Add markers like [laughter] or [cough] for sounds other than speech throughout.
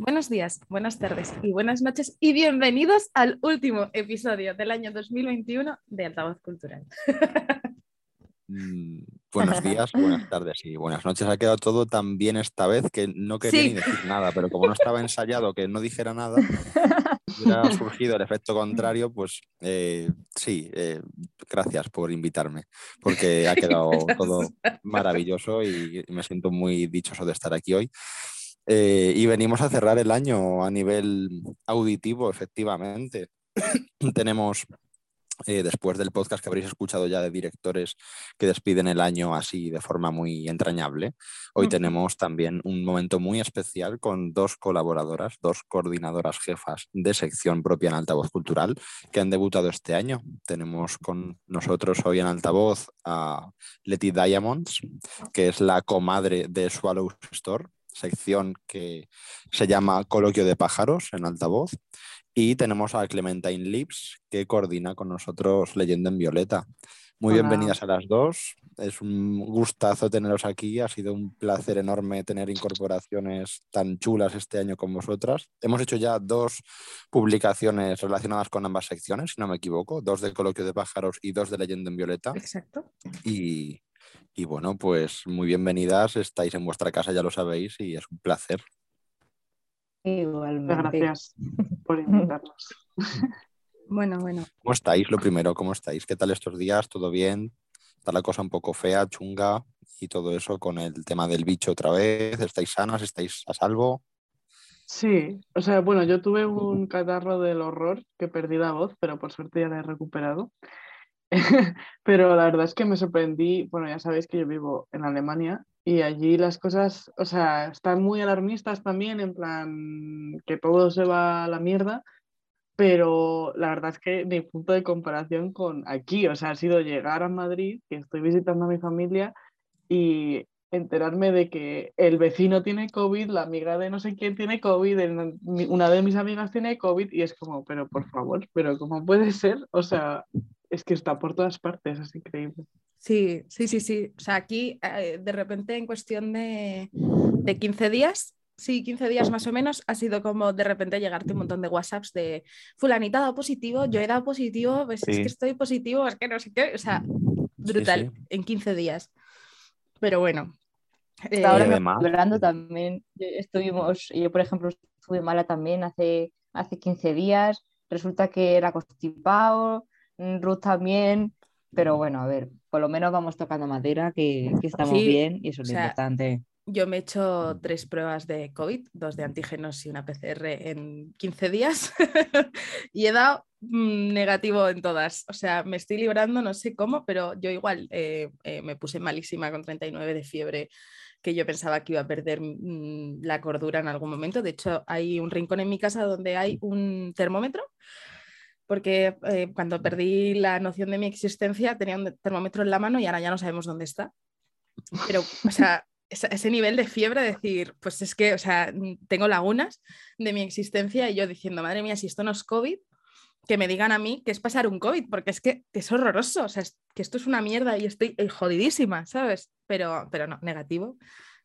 buenos días, buenas tardes y buenas noches y bienvenidos al último episodio del año 2021 de Altavoz Cultural. Mm, buenos días, buenas tardes y buenas noches. Ha quedado todo tan bien esta vez que no quería Sí. ni decir nada, pero como no estaba ensayado que no dijera nada, [laughs] hubiera surgido el efecto contrario, pues eh, sí, eh, gracias por invitarme, porque ha quedado [laughs] todo maravilloso y me siento muy dichoso de estar aquí hoy. Eh, y venimos a cerrar el año a nivel auditivo, efectivamente. [clears throat] Tenemos, eh, después del podcast que habréis escuchado ya de directores que despiden el año así de forma muy entrañable, hoy tenemos también un momento muy especial con dos colaboradoras, dos coordinadoras jefas de sección propia en Altavoz Cultural que han debutado este año. Tenemos con nosotros hoy en Altavoz a Letty Diamonds, que es la comadre de Swallow Store, sección que se llama Coloquio de Pájaros en altavoz. Y tenemos a Clementine Lips, que coordina con nosotros Leyenda en Violeta. Muy Hola. bienvenidas a las dos. Es un gustazo teneros aquí. Ha sido un placer enorme tener incorporaciones tan chulas este año con vosotras. Hemos hecho ya dos publicaciones relacionadas con ambas secciones, si no me equivoco, dos de Coloquio de Pájaros y dos de Leyenda en Violeta. Exacto. Y, y bueno, pues muy bienvenidas. Estáis en vuestra casa, ya lo sabéis, y es un placer. Igualmente. Gracias por [laughs] invitarnos. Bueno, bueno. ¿Cómo estáis? Lo primero, ¿cómo estáis? ¿Qué tal estos días? ¿Todo bien? ¿Está la cosa un poco fea, chunga y todo eso con el tema del bicho otra vez? ¿Estáis sanas? ¿Estáis a salvo? Sí, o sea, bueno, yo tuve un catarro del horror que perdí la voz, pero por suerte ya la he recuperado. [laughs] Pero la verdad es que me sorprendí, bueno, ya sabéis que yo vivo en Alemania y allí las cosas, o sea, están muy alarmistas también, en plan que todo se va a la mierda, pero la verdad es que mi punto de comparación con aquí, o sea, ha sido llegar a Madrid, que estoy visitando a mi familia y enterarme de que el vecino tiene COVID, la amiga de no sé quién tiene COVID, una de mis amigas tiene COVID y es como, pero por favor, pero ¿cómo puede ser? O sea, es que está por todas partes, es increíble. Sí, sí, sí, sí. O sea, aquí eh, de repente en cuestión de, de 15 días, sí, 15 días más o menos, ha sido como de repente llegarte un montón de WhatsApps de fulanita ha dado positivo, yo he dado positivo, pues es que estoy positivo, es que no sé qué, o sea, brutal, sí. en 15 días. Pero bueno. Eh, ahora hablando también, estuvimos, yo por ejemplo estuve mala también hace, hace 15 días, resulta que era constipado, Ruth también, pero bueno, a ver, por lo menos vamos tocando madera, que, que estamos Sí, bien y eso es lo sea, importante. Yo me he hecho tres pruebas de COVID, dos de antígenos y una PCR en 15 días [laughs] y he dado mm, negativo en todas. O sea, me estoy librando, no sé cómo, pero yo igual eh, eh, me puse malísima con 39 de fiebre que yo pensaba que iba a perder mm, la cordura en algún momento. De hecho, hay un rincón en mi casa donde hay un termómetro porque eh, cuando perdí la noción de mi existencia tenía un termómetro en la mano y ahora ya no sabemos dónde está. Pero, o sea, ese, nivel de fiebre, decir, pues es que, o sea, tengo lagunas de mi existencia y yo diciendo, madre mía, si esto no es COVID, que me digan a mí que es pasar un COVID, porque es que es horroroso, o sea, es que esto es una mierda y estoy eh, jodidísima, ¿sabes? Pero, pero no, negativo,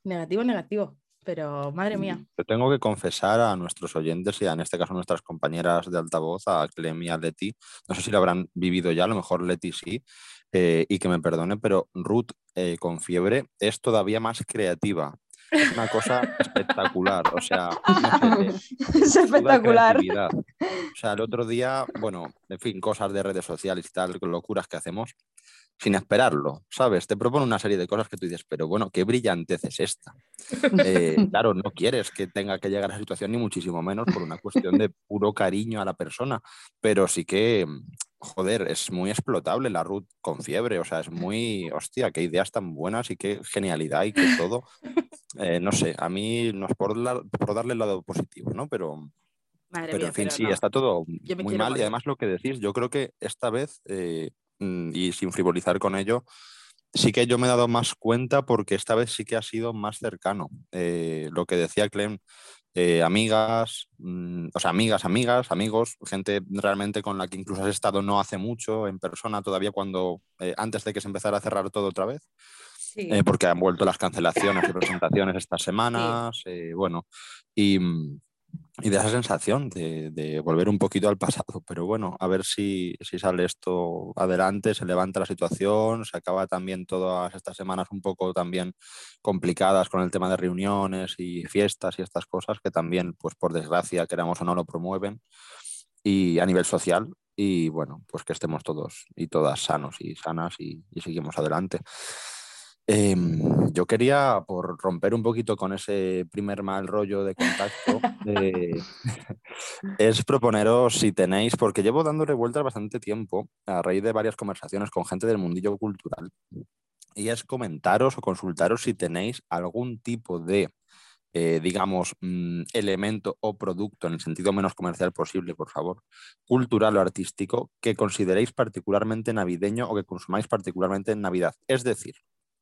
negativo, negativo, pero madre mía. Yo tengo que confesar a nuestros oyentes y a, en este caso a nuestras compañeras de altavoz, a Clem y a Leti, no sé si lo habrán vivido ya, a lo mejor Leti sí, eh, y que me perdone, pero Ruth eh, con fiebre es todavía más creativa. Es una cosa [laughs] espectacular, o sea, no sé, [laughs] es espectacular. O sea, el otro día, bueno, en fin, cosas de redes sociales y tal, locuras que hacemos, sin esperarlo, ¿sabes? Te propone una serie de cosas que tú dices, pero bueno, qué brillantez es esta. Eh, [laughs] claro, no quieres que tenga que llegar a esa situación, ni muchísimo menos por una cuestión de puro cariño a la persona, pero sí que, joder, es muy explotable la Ruth con fiebre, o sea, es muy, hostia, qué ideas tan buenas y qué genialidad y qué todo. Eh, no sé, a mí no es por, la- por darle el lado positivo, ¿no? Pero, Madre pero mía, en fin, pero sí, no. está todo muy mal y además lo que decís, yo creo que esta vez, eh, y sin frivolizar con ello, sí que yo me he dado más cuenta porque esta vez sí que ha sido más cercano. Eh, lo que decía Clem, eh, amigas, mm, o sea, amigas, amigas, amigos, gente realmente con la que incluso has estado no hace mucho en persona todavía cuando, eh, antes de que se empezara a cerrar todo otra vez Sí. porque han vuelto las cancelaciones y presentaciones estas semanas, bueno, y, mm, y de esa sensación de, de, volver un poquito al pasado. Pero bueno, a ver si, si, sale esto adelante, se levanta la situación, se acaba también todas estas semanas un poco también complicadas con el tema de reuniones y fiestas y estas cosas que también, pues por desgracia, queramos o no, lo promueven. Y a nivel social, y bueno, pues que estemos todos y todas sanos y sanas y, y seguimos adelante. Eh, yo quería, por romper un poquito con ese primer mal rollo de contacto, eh, [laughs] es proponeros si tenéis, porque llevo dándole vueltas bastante tiempo a raíz de varias conversaciones con gente del mundillo cultural, y es comentaros o consultaros si tenéis algún tipo de, eh, digamos, mmm, elemento o producto, en el sentido menos comercial posible, por favor, cultural o artístico, que consideréis particularmente navideño o que consumáis particularmente en Navidad. Es decir,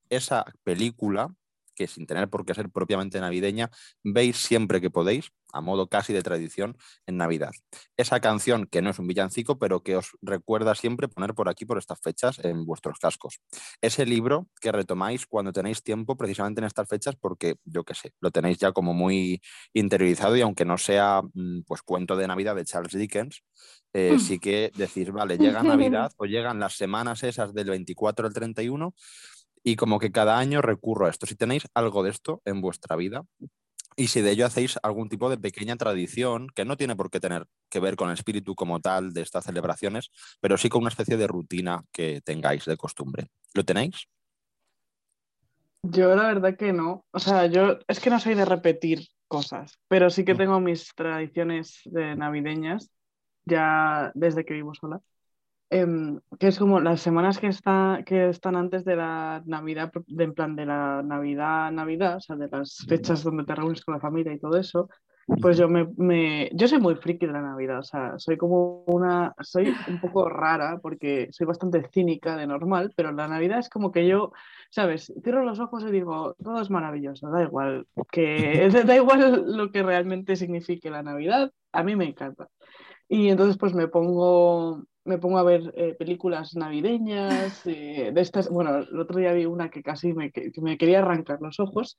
esa película, que sin tener por qué ser propiamente navideña, veis siempre que podéis, a modo casi de tradición, en Navidad. Esa canción que no es un villancico, pero que os recuerda siempre poner por aquí, por estas fechas, en vuestros cascos. Ese libro que retomáis cuando tenéis tiempo, precisamente en estas fechas, porque yo qué sé, lo tenéis ya como muy interiorizado y aunque no sea mm, pues cuento de Navidad de Charles Dickens, eh, sí que decir, vale, llega Navidad [laughs] o llegan las semanas esas del 24 al 31 y como que cada año recurro a esto. Si tenéis algo de esto en vuestra vida y si de ello hacéis algún tipo de pequeña tradición que no tiene por qué tener que ver con el espíritu como tal de estas celebraciones, pero sí con una especie de rutina que tengáis de costumbre. ¿Lo tenéis? Yo la verdad que no. O sea, yo es que no soy de repetir cosas, pero sí que tengo mis tradiciones de navideñas ya desde que vivo sola. Em, que es como las semanas que, está, que están antes de la Navidad, de, en plan de la Navidad, Navidad, o sea, de las fechas donde te reúnes con la familia y todo eso, pues yo me, me, yo soy muy friki de la Navidad, o sea, soy como una, soy un poco rara porque soy bastante cínica de normal, pero la Navidad es como que yo, sabes, cierro los ojos y digo, todo es maravilloso, da igual, que [laughs] da igual lo que realmente signifique la Navidad, a mí me encanta. Y entonces pues me pongo, me pongo a ver eh, películas navideñas, eh, de estas, bueno, el otro día vi una que casi me, que me quería arrancar los ojos,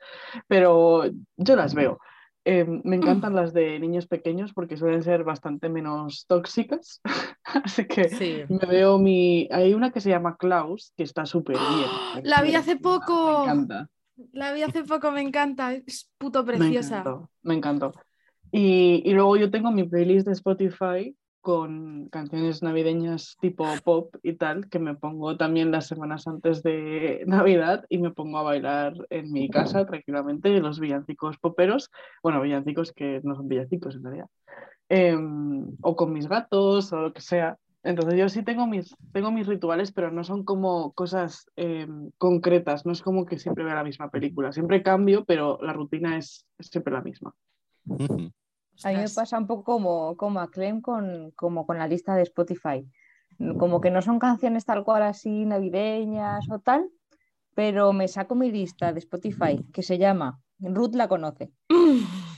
pero yo las veo. Eh, me encantan las de niños pequeños porque suelen ser bastante menos tóxicas. [laughs] Así que Sí. me veo mi. Hay una que se llama Klaus, que está súper bien. La vi hace Me poco. encanta. La vi hace poco, me encanta. Es puto Me preciosa. encantó. Me encantó. Y, y luego yo tengo mi playlist de Spotify con canciones navideñas tipo pop y tal, que me pongo también las semanas antes de [laughs] Navidad y me pongo a bailar en mi casa tranquilamente los villancicos poperos, bueno, villancicos que no son villancicos en realidad, Em, o con mis gatos o lo que sea. Entonces yo sí tengo mis, tengo mis rituales, pero no son como cosas em, concretas, no es como que siempre vea la misma película, siempre cambio, pero la rutina es, siempre la misma. Ujú. A mí me pasa un poco como, como a Clem con, como con la lista de Spotify. Como que no son canciones tal cual así navideñas o tal, pero me saco mi lista de Spotify que se llama Ruth la conoce. [laughs]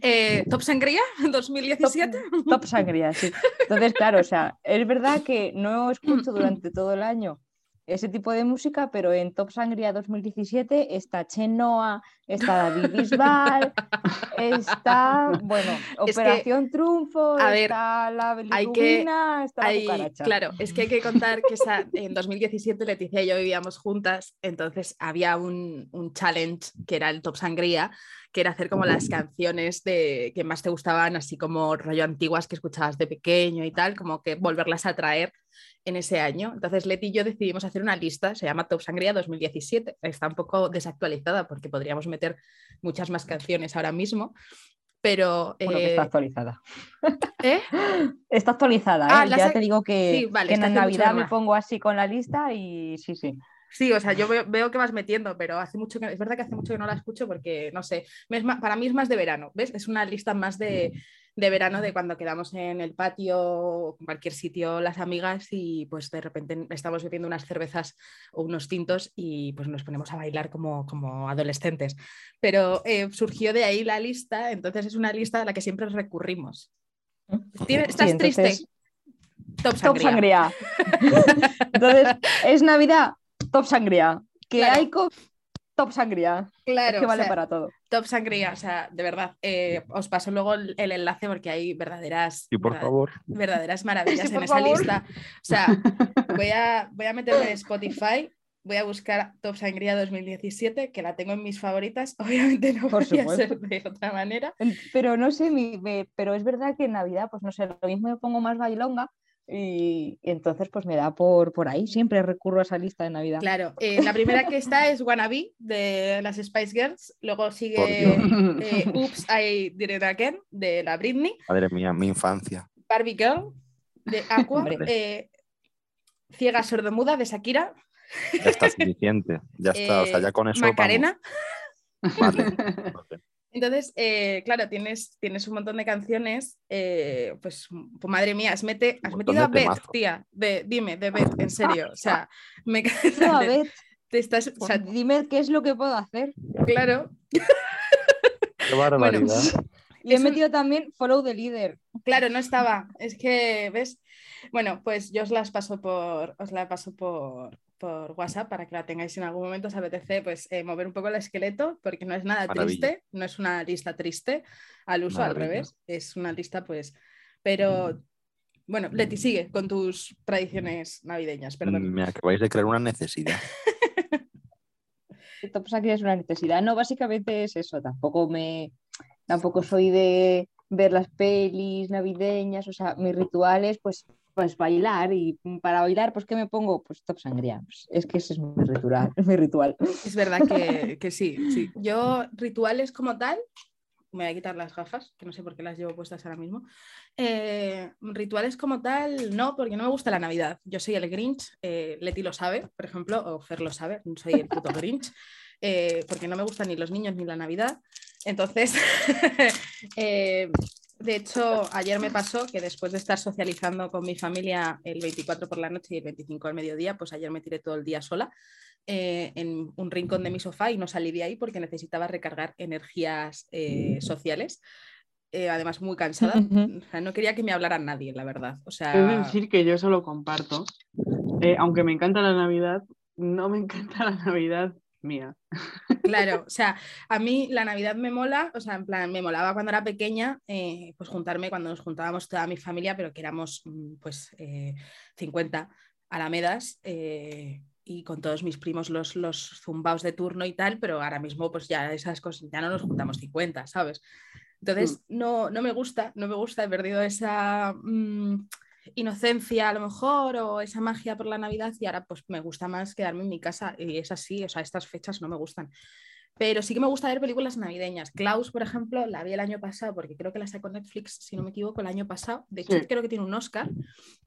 Eh, ¿Top Sangría [laughs] 2017? Top sangría, sí. Entonces, claro, o sea, es verdad que no [laughs] escucho durante todo el año ese tipo de música, pero en Top Sangría 2017 está Chenoa, está David Bisbal, [laughs] está, bueno, Es que, Operación Triunfo, a ver, está la bilirrubina, está la Hay- cucaracha. claro, es que hay que contar que esa- en 2017 Leticia y yo vivíamos juntas, entonces había un, un challenge que era el Top Sangría, que era hacer como las canciones de, que más te gustaban, así como rollo antiguas que escuchabas de pequeño y tal, como que volverlas a traer en ese año. Entonces Leti y yo decidimos hacer una lista, se llama Top Sangría 2017, está un poco desactualizada porque podríamos meter muchas más canciones ahora mismo, pero... Bueno, que está eh, actualizada. ¿eh? Está actualizada, Ah, ¿eh? las ya ha- te digo que, sí, vale, que en Navidad me pongo así con la lista y sí, sí. Sí, o sea, yo veo, veo que vas metiendo, pero hace mucho que, es verdad que hace mucho que no la escucho porque, no sé, para mí es más de verano, ¿ves? Es una lista más de, de verano de cuando quedamos en el patio o en cualquier sitio las amigas y pues de repente estamos bebiendo unas cervezas o unos tintos y pues nos ponemos a bailar como, como adolescentes. Pero eh, surgió de ahí la lista, entonces es una lista a la que siempre recurrimos. ¿Tienes- ¿Estás Sí, entonces, triste? Top Top sangría. sangría. [laughs] Entonces, es Navidad, top sangría. Que Claro. hay co- top sangría. Claro, que o vale sea, para todo. top sangría, o sea, de verdad, eh, os paso luego el, el enlace porque hay verdaderas, Y por verdad- favor, verdaderas [laughs] maravillas Sí, en esa favor. lista. O sea, voy a, voy a meterme en Spotify, voy a buscar Top Sangría 2017, que la tengo en mis favoritas. [laughs] Obviamente no Por podía supuesto. ser de otra manera. Pero no sé, mi- me- pero es verdad que en Navidad, pues no sé, lo mismo me pongo más bailonga y, y entonces pues me da por, por ahí, siempre recurro a esa lista de Navidad. Claro, eh, la primera que está es Wannabe de las Spice Girls, luego sigue eh, [laughs] Oops, I Did It Again de la Britney, madre mía, mi infancia. Barbie Girl de Aqua, eh, Ciega Sordomuda de Shakira, Ya está suficiente. Ya está. O sea, ya con eso. [laughs] vamos. Macarena. Vale. vale. [laughs] Entonces, eh, claro, tienes, tienes un montón de canciones, eh, pues, pues, madre mía, has, mete- has metido a Beth, tía, de, dime, de Beth, en serio, o sea, [laughs] me No, a ver, te estás, o pues sea, dime qué es lo que puedo hacer. claro, [laughs] Qué barbaridad. Y he Es un- metido también Follow the Leader. claro, no estaba, es que, ¿ves? Bueno, pues yo os las paso por, os la paso por, por WhatsApp para que la tengáis si en algún momento os apetece pues eh, mover un poco el esqueleto, porque no es nada Maravilla. triste, no es una lista triste, al uso al revés, es una lista pues, pero bueno, Leti, sigue con tus tradiciones navideñas, perdón. Me acabáis de crear una necesidad. [laughs] Esto pues aquí es una necesidad. No, básicamente es eso. Tampoco me, tampoco soy de ver las pelis navideñas. O sea, mis rituales, pues, pues bailar. Y para bailar, pues, ¿qué me pongo? Pues top sangría. Pues, es que ese es mi ritual. [laughs] mi ritual. Es verdad que, [laughs] que sí, sí. Yo rituales como tal, me voy a quitar las gafas, que no sé por qué las llevo puestas ahora mismo. Eh, rituales como tal, no, porque no me gusta la Navidad. Yo soy el Grinch, eh, Leti lo sabe, por ejemplo, o Fer lo sabe, soy el puto Grinch, eh, porque no me gustan ni los niños ni la Navidad. Entonces, [laughs] de hecho, ayer me pasó que después de estar socializando con mi familia el 24 por la noche y el 25 al mediodía, pues ayer me tiré todo el día sola eh, en un rincón de mi sofá y no salí de ahí porque necesitaba recargar energías eh, sociales. Eh, además, muy cansada. [laughs] Ujú. O sea, no quería que me hablara nadie, la verdad. O decir que yo eso lo comparto. Aunque me encanta la Navidad, no me encanta la Navidad mía. Claro, o [laughs] sea, a mí la Navidad me mola, o sea, en plan, me molaba cuando era pequeña, eh, pues juntarme cuando nos juntábamos toda mi familia, pero que éramos mm, pues eh, 50 alamedas eh, y con todos mis primos los, los zumbaos de turno y tal, pero ahora mismo pues ya esas cosas, ya no nos juntamos 50, ¿sabes? Entonces, no, no me gusta, no me gusta, he perdido esa mm, inocencia a lo mejor o esa magia por la Navidad y ahora pues me gusta más quedarme en mi casa y es así, o sea, estas fechas no me gustan. Pero sí que me gusta ver películas navideñas. Klaus, por ejemplo, la vi el año pasado porque creo que la sacó Netflix, si no me equivoco, el año pasado. De hecho, Sí. creo que tiene un Oscar.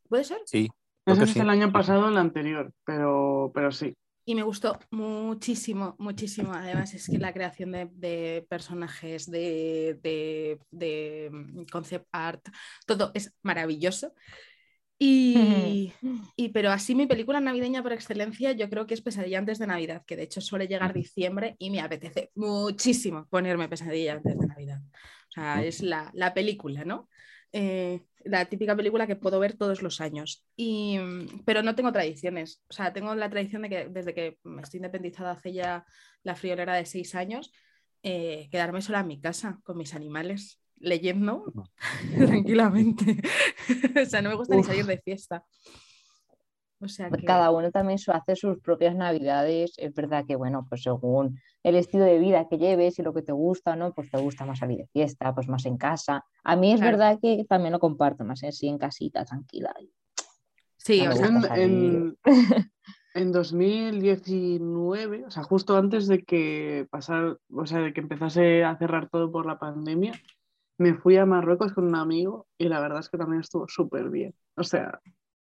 ¿Puede ser? Sí. Es el año pasado o el anterior, pero, pero sí. Y me gustó muchísimo, muchísimo. Además, es que la creación de, de personajes, de, de- de, mm, concept art, todo es maravilloso. Y, [laughs] y- pero así mi película navideña por excelencia, yo creo que es Pesadilla antes de Navidad, que de hecho suele llegar diciembre y me apetece muchísimo ponerme Pesadilla antes de Navidad. O sea, es la, la película, ¿no? Eh, la típica película que puedo ver todos los años. Y, mm, pero no tengo tradiciones. O sea, tengo la tradición de que desde que me estoy independizada hace ya la friolera de seis años, eh, quedarme sola en mi casa con mis animales, leyendo [laughs] tranquilamente. [laughs] o sea, no me gusta ni salir de fiesta. O sea que... Cada uno también su- hace sus propias navidades. Es verdad que, bueno, pues según el estilo de vida que lleves y lo que te gusta, ¿no? Pues te gusta más salir de fiesta, pues más en casa. A mí es Claro. verdad que también lo comparto más en sí, en casita, tranquila. Sí, o sea, en, en, [laughs] en 2019, o sea, justo antes de que pasara, o sea, de que empezase a cerrar todo por la pandemia, me fui a Marruecos con un amigo y la verdad es que también estuvo súper bien. O sea,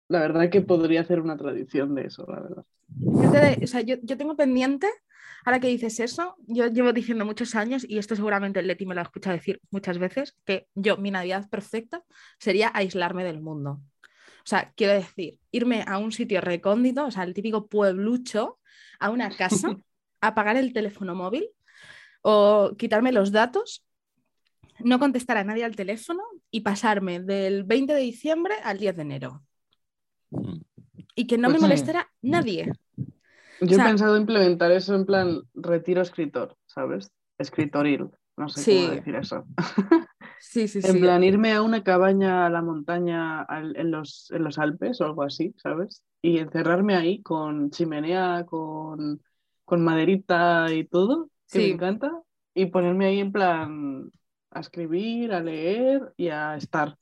la verdad que podría hacer una tradición de eso, la verdad. yo, te- o sea, yo- yo tengo pendiente, ahora que dices eso, yo llevo diciendo muchos años, y esto seguramente Leti me lo ha escuchado decir muchas veces, que yo, mi Navidad perfecta sería aislarme del mundo. O sea, quiero decir, irme a un sitio recóndito, o sea, el típico pueblucho, a una casa, [laughs] apagar el teléfono móvil o quitarme los datos, no contestar a nadie al teléfono y pasarme del 20 de diciembre al 10 de enero. Y que no Pues me sí. molestara nadie. Yo O sea- he pensado implementar eso en plan retiro escritor, ¿sabes? Escritoril, no sé Sí. cómo decir eso. [laughs] Sí, sí, En sí. plan, irme a una cabaña a la montaña al- en los, en los Alpes o algo así, ¿sabes? Y encerrarme ahí con chimenea, con, con maderita y todo, que me encanta, y ponerme ahí en plan a escribir, a leer y a estar.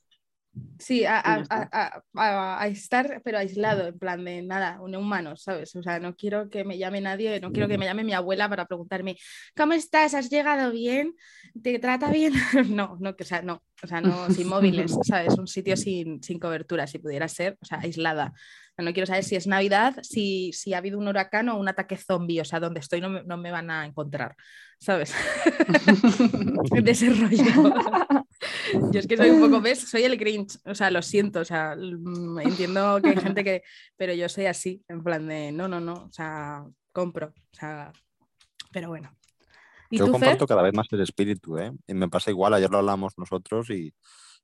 Sí, a, a- a- a- estar, pero aislado, en plan de nada, un humano, ¿sabes? O sea, no quiero que me llame nadie, no quiero que me llame mi abuela para preguntarme, ¿cómo estás? ¿Has llegado bien? ¿Te trata bien? [laughs] No, no, o sea, no, o sea, no, sin móviles, [laughs] ¿sabes? Un sitio sin, sin cobertura, si pudiera ser, o sea, aislada. No quiero saber si es Navidad, si, si ha habido un huracán o un ataque zombie, o sea, donde estoy no me, no me van a encontrar, ¿sabes? [laughs] de ese rollo. Yo es que soy un poco, ¿ves? Soy el Grinch, o sea, lo siento, o sea, mm, entiendo que hay gente que, pero yo soy así, en plan de, no, no, no, o sea, compro, o sea, pero bueno. ¿Y Yo tú, Fer? comparto cada vez más el espíritu, ¿eh? Y me pasa igual, ayer lo hablamos nosotros y,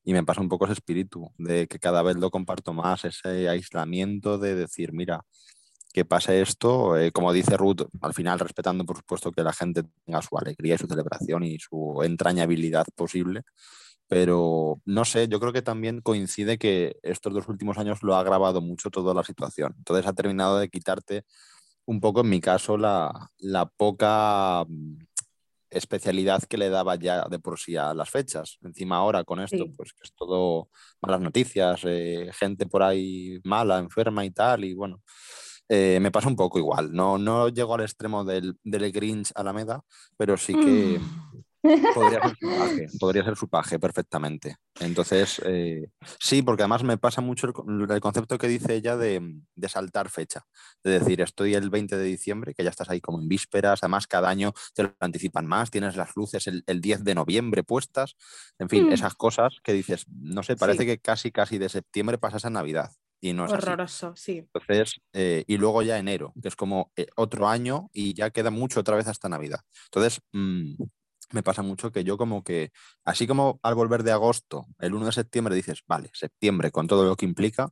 y me pasa un poco ese espíritu de que cada vez lo comparto más, ese aislamiento de decir, mira, que pase esto, eh, como dice Ruth, al final respetando por supuesto que la gente tenga su alegría y su celebración y su entrañabilidad posible, pero no sé, yo creo que también coincide que estos dos últimos años lo ha agravado mucho toda la situación, entonces ha terminado de quitarte un poco, en mi caso, la, la poca mm, especialidad que le daba ya de por sí a las fechas. Encima ahora con esto, Sí. pues que es todo malas noticias, eh, gente por ahí mala, enferma y tal, y bueno, eh, me pasa un poco igual. No, no llego al extremo del, del Grinch Alameda, pero sí que podría ser su paje, podría ser su paje perfectamente. Entonces, eh, sí, porque además me pasa mucho el, con- el concepto que dice ella de, de saltar fecha. De decir, estoy el 20 de diciembre, que ya estás ahí como en vísperas, además cada año te lo anticipan más, tienes las luces el, el 10 de noviembre puestas, en fin, Mm. esas cosas que dices, no sé, parece Sí. que casi, casi de septiembre pasas a Navidad. Y no es así. Horroroso, sí. Entonces, eh, y luego ya enero, que es como eh, otro año y ya queda mucho otra vez hasta Navidad. Entonces, mm, me pasa mucho que yo como que, así como al volver de agosto, el 1 de septiembre dices, vale, septiembre con todo lo que implica,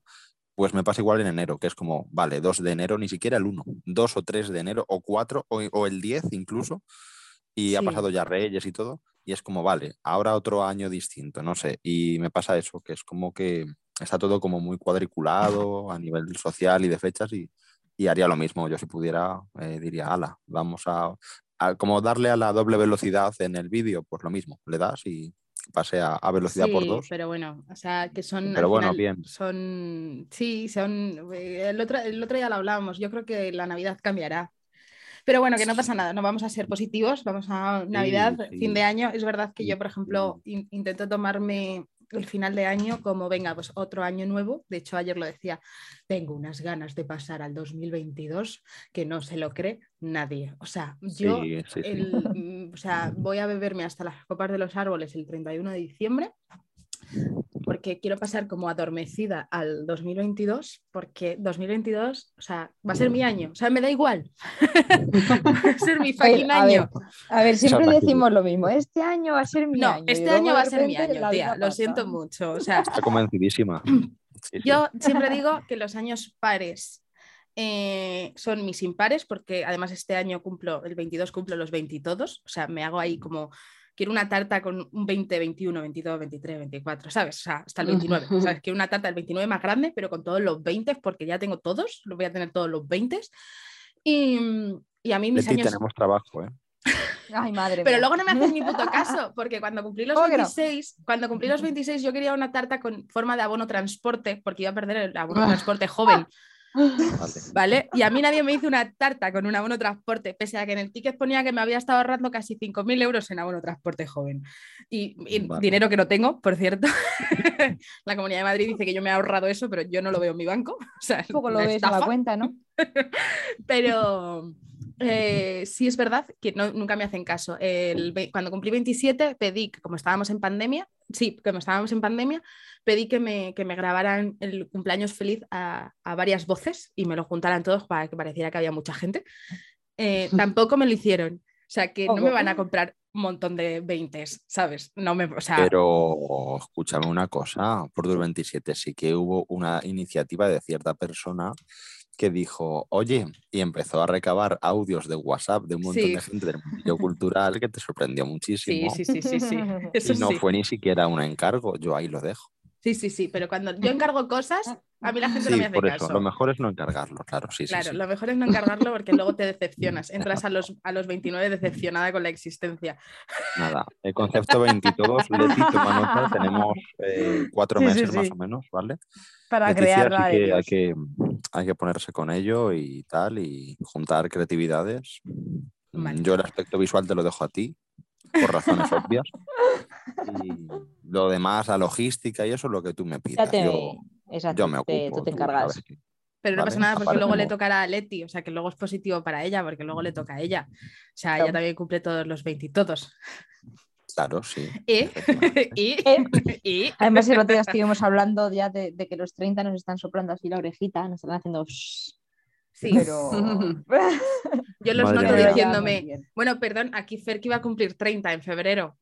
pues me pasa igual en enero, que es como, vale, 2 de enero, ni siquiera el 1, 2 o 3 de enero, o 4, o, o el 10 incluso, y ha pasado ya Reyes y todo, y es como, vale, ahora otro año distinto, no sé, y me pasa eso, que es como que está todo como muy cuadriculado a nivel social y de fechas, y, y haría lo mismo, yo si pudiera, eh, diría, ala, vamos a como darle a la doble velocidad en el vídeo, pues lo mismo, le das y pase a, a velocidad por dos. pero bueno, o sea, que son. Pero al bueno, final bien. Son. Sí, son. eh, El otro, el otro día lo hablábamos. Yo creo que la Navidad cambiará. Pero bueno, que no pasa nada, no vamos a ser positivos, vamos a Navidad, sí. fin de año. Es verdad que yo, por ejemplo, in- intento tomarme el final de año como, venga, pues otro año nuevo. De hecho, ayer lo decía, tengo unas ganas de pasar al 2022 que no se lo cree nadie. O sea, yo Sí, sí, sí. el, mm, o sea, voy a beberme hasta las copas de los árboles el 31 de diciembre porque quiero pasar como adormecida al 2022 porque 2022, o sea, va a ser mi año, o sea, me da igual. [laughs] va a ser mi [laughs] fucking a ver, año. A ver, siempre decimos lo mismo. Este año va a ser mi No, año. este año va a ser mi año, tía, lo siento mucho, o sea, Está convencidísima. [clears throat] Sí, sí. Yo siempre digo que los años pares eh, son mis impares, porque además este año cumplo, el 22 cumplo los 20 todos, o sea, me hago ahí como, quiero una tarta con un 20, 21, 22, 23, 24, ¿sabes? O sea, hasta el 29, [laughs] ¿sabes? Quiero una tarta del 29 más grande, pero con todos los 20, porque ya tengo todos, los voy a tener todos los 20. Y, y a mí mis Leti, años... tenemos trabajo, ¿eh? Ay, madre Pero mía. luego no me hacen ni puto [laughs] caso, porque cuando cumplí los ¿Cómo que no? 26, cuando cumplí los [laughs] 26 yo quería una tarta con forma de abono transporte, porque iba a perder el abono Ah. transporte joven, Vale. ¿vale? Y a mí nadie me hizo una tarta con un abono transporte, pese a que en el ticket ponía que me había estado ahorrando casi 5.000 euros en abono transporte joven. Y, y Vale. dinero que no tengo, por cierto. [laughs] la Comunidad de Madrid dice que yo me he ahorrado eso, pero yo no lo veo en mi banco. [laughs] O sea, Tampoco lo ves en la cuenta, ¿no? [laughs] Pero eh, sí es verdad que no- nunca me hacen caso. El cuando cumplí 27 pedí, que como estábamos en pandemia, sí, como estábamos en pandemia, pedí que me, que me grabaran el cumpleaños feliz a, a varias voces y me lo juntaran todos para que pareciera que había mucha gente. Eh, [laughs] tampoco me lo hicieron. O sea, que no me van a comprar un montón de 20, ¿sabes? No me, o sea, Pero escúchame una cosa, por 27 sí que hubo una iniciativa de cierta persona que dijo, oye, y empezó a recabar audios de WhatsApp de un montón Sí. de gente del [laughs] mundo cultural que te sorprendió Sí, muchísimo. sí, sí, sí, sí. [laughs] Eso y no sí. fue ni siquiera un encargo, yo ahí lo dejo. Sí, sí, sí, pero cuando yo [laughs] encargo cosas, a mí la gente Sí, no me hace por eso, caso. lo mejor es no encargarlo, claro, sí, sí, Claro, sí. lo mejor es no encargarlo porque luego te decepcionas. Entras a los, a los 29 decepcionada con la existencia. Nada, el concepto 20 y todos, Leti, toma nota, [laughs] tenemos eh, cuatro Sí, sí, meses más sí. o menos, ¿vale? Para crear así que hay, que hay que ponerse con ello y tal, y juntar creatividades. Mm, Vale. Yo el aspecto visual te lo dejo a ti, por razones obvias. [laughs] Y lo demás, la logística y eso, lo que tú me Ya pidas. te, Yo, exacto, yo me te- ocupo. tú te encargas. Pero no Vale, pasa nada porque luego le tocará a Leti, o sea que luego es positivo para ella porque luego le toca a ella. O sea, ella también cumple todos los 20 y todos. Claro, sí. Y, efectivamente. [laughs] y, Eh, y Además, el otro día estuvimos hablando ya de, de que los 30 nos están soplando así la orejita, nos están haciendo... shhh, sí, Pero... [laughs] [laughs] yo los Madre noto mía. diciéndome, bueno, perdón, aquí Fer que iba a cumplir 30 en febrero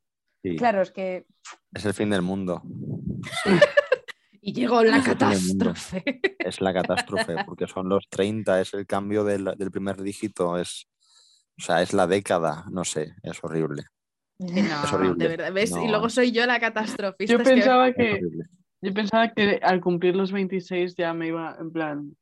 Sí, Claro, es que Es el fin del mundo. [laughs] y llegó la Es catástrofe. Es la catástrofe, porque son los 30, es el cambio del, del primer dígito, es, o sea, es la década, no sé, es horrible. No, Es horrible. de verdad, ¿ves? Y luego soy yo la catastrofista. Yo que- pensaba que, yo pensaba que al cumplir los 26 ya me iba, en plan,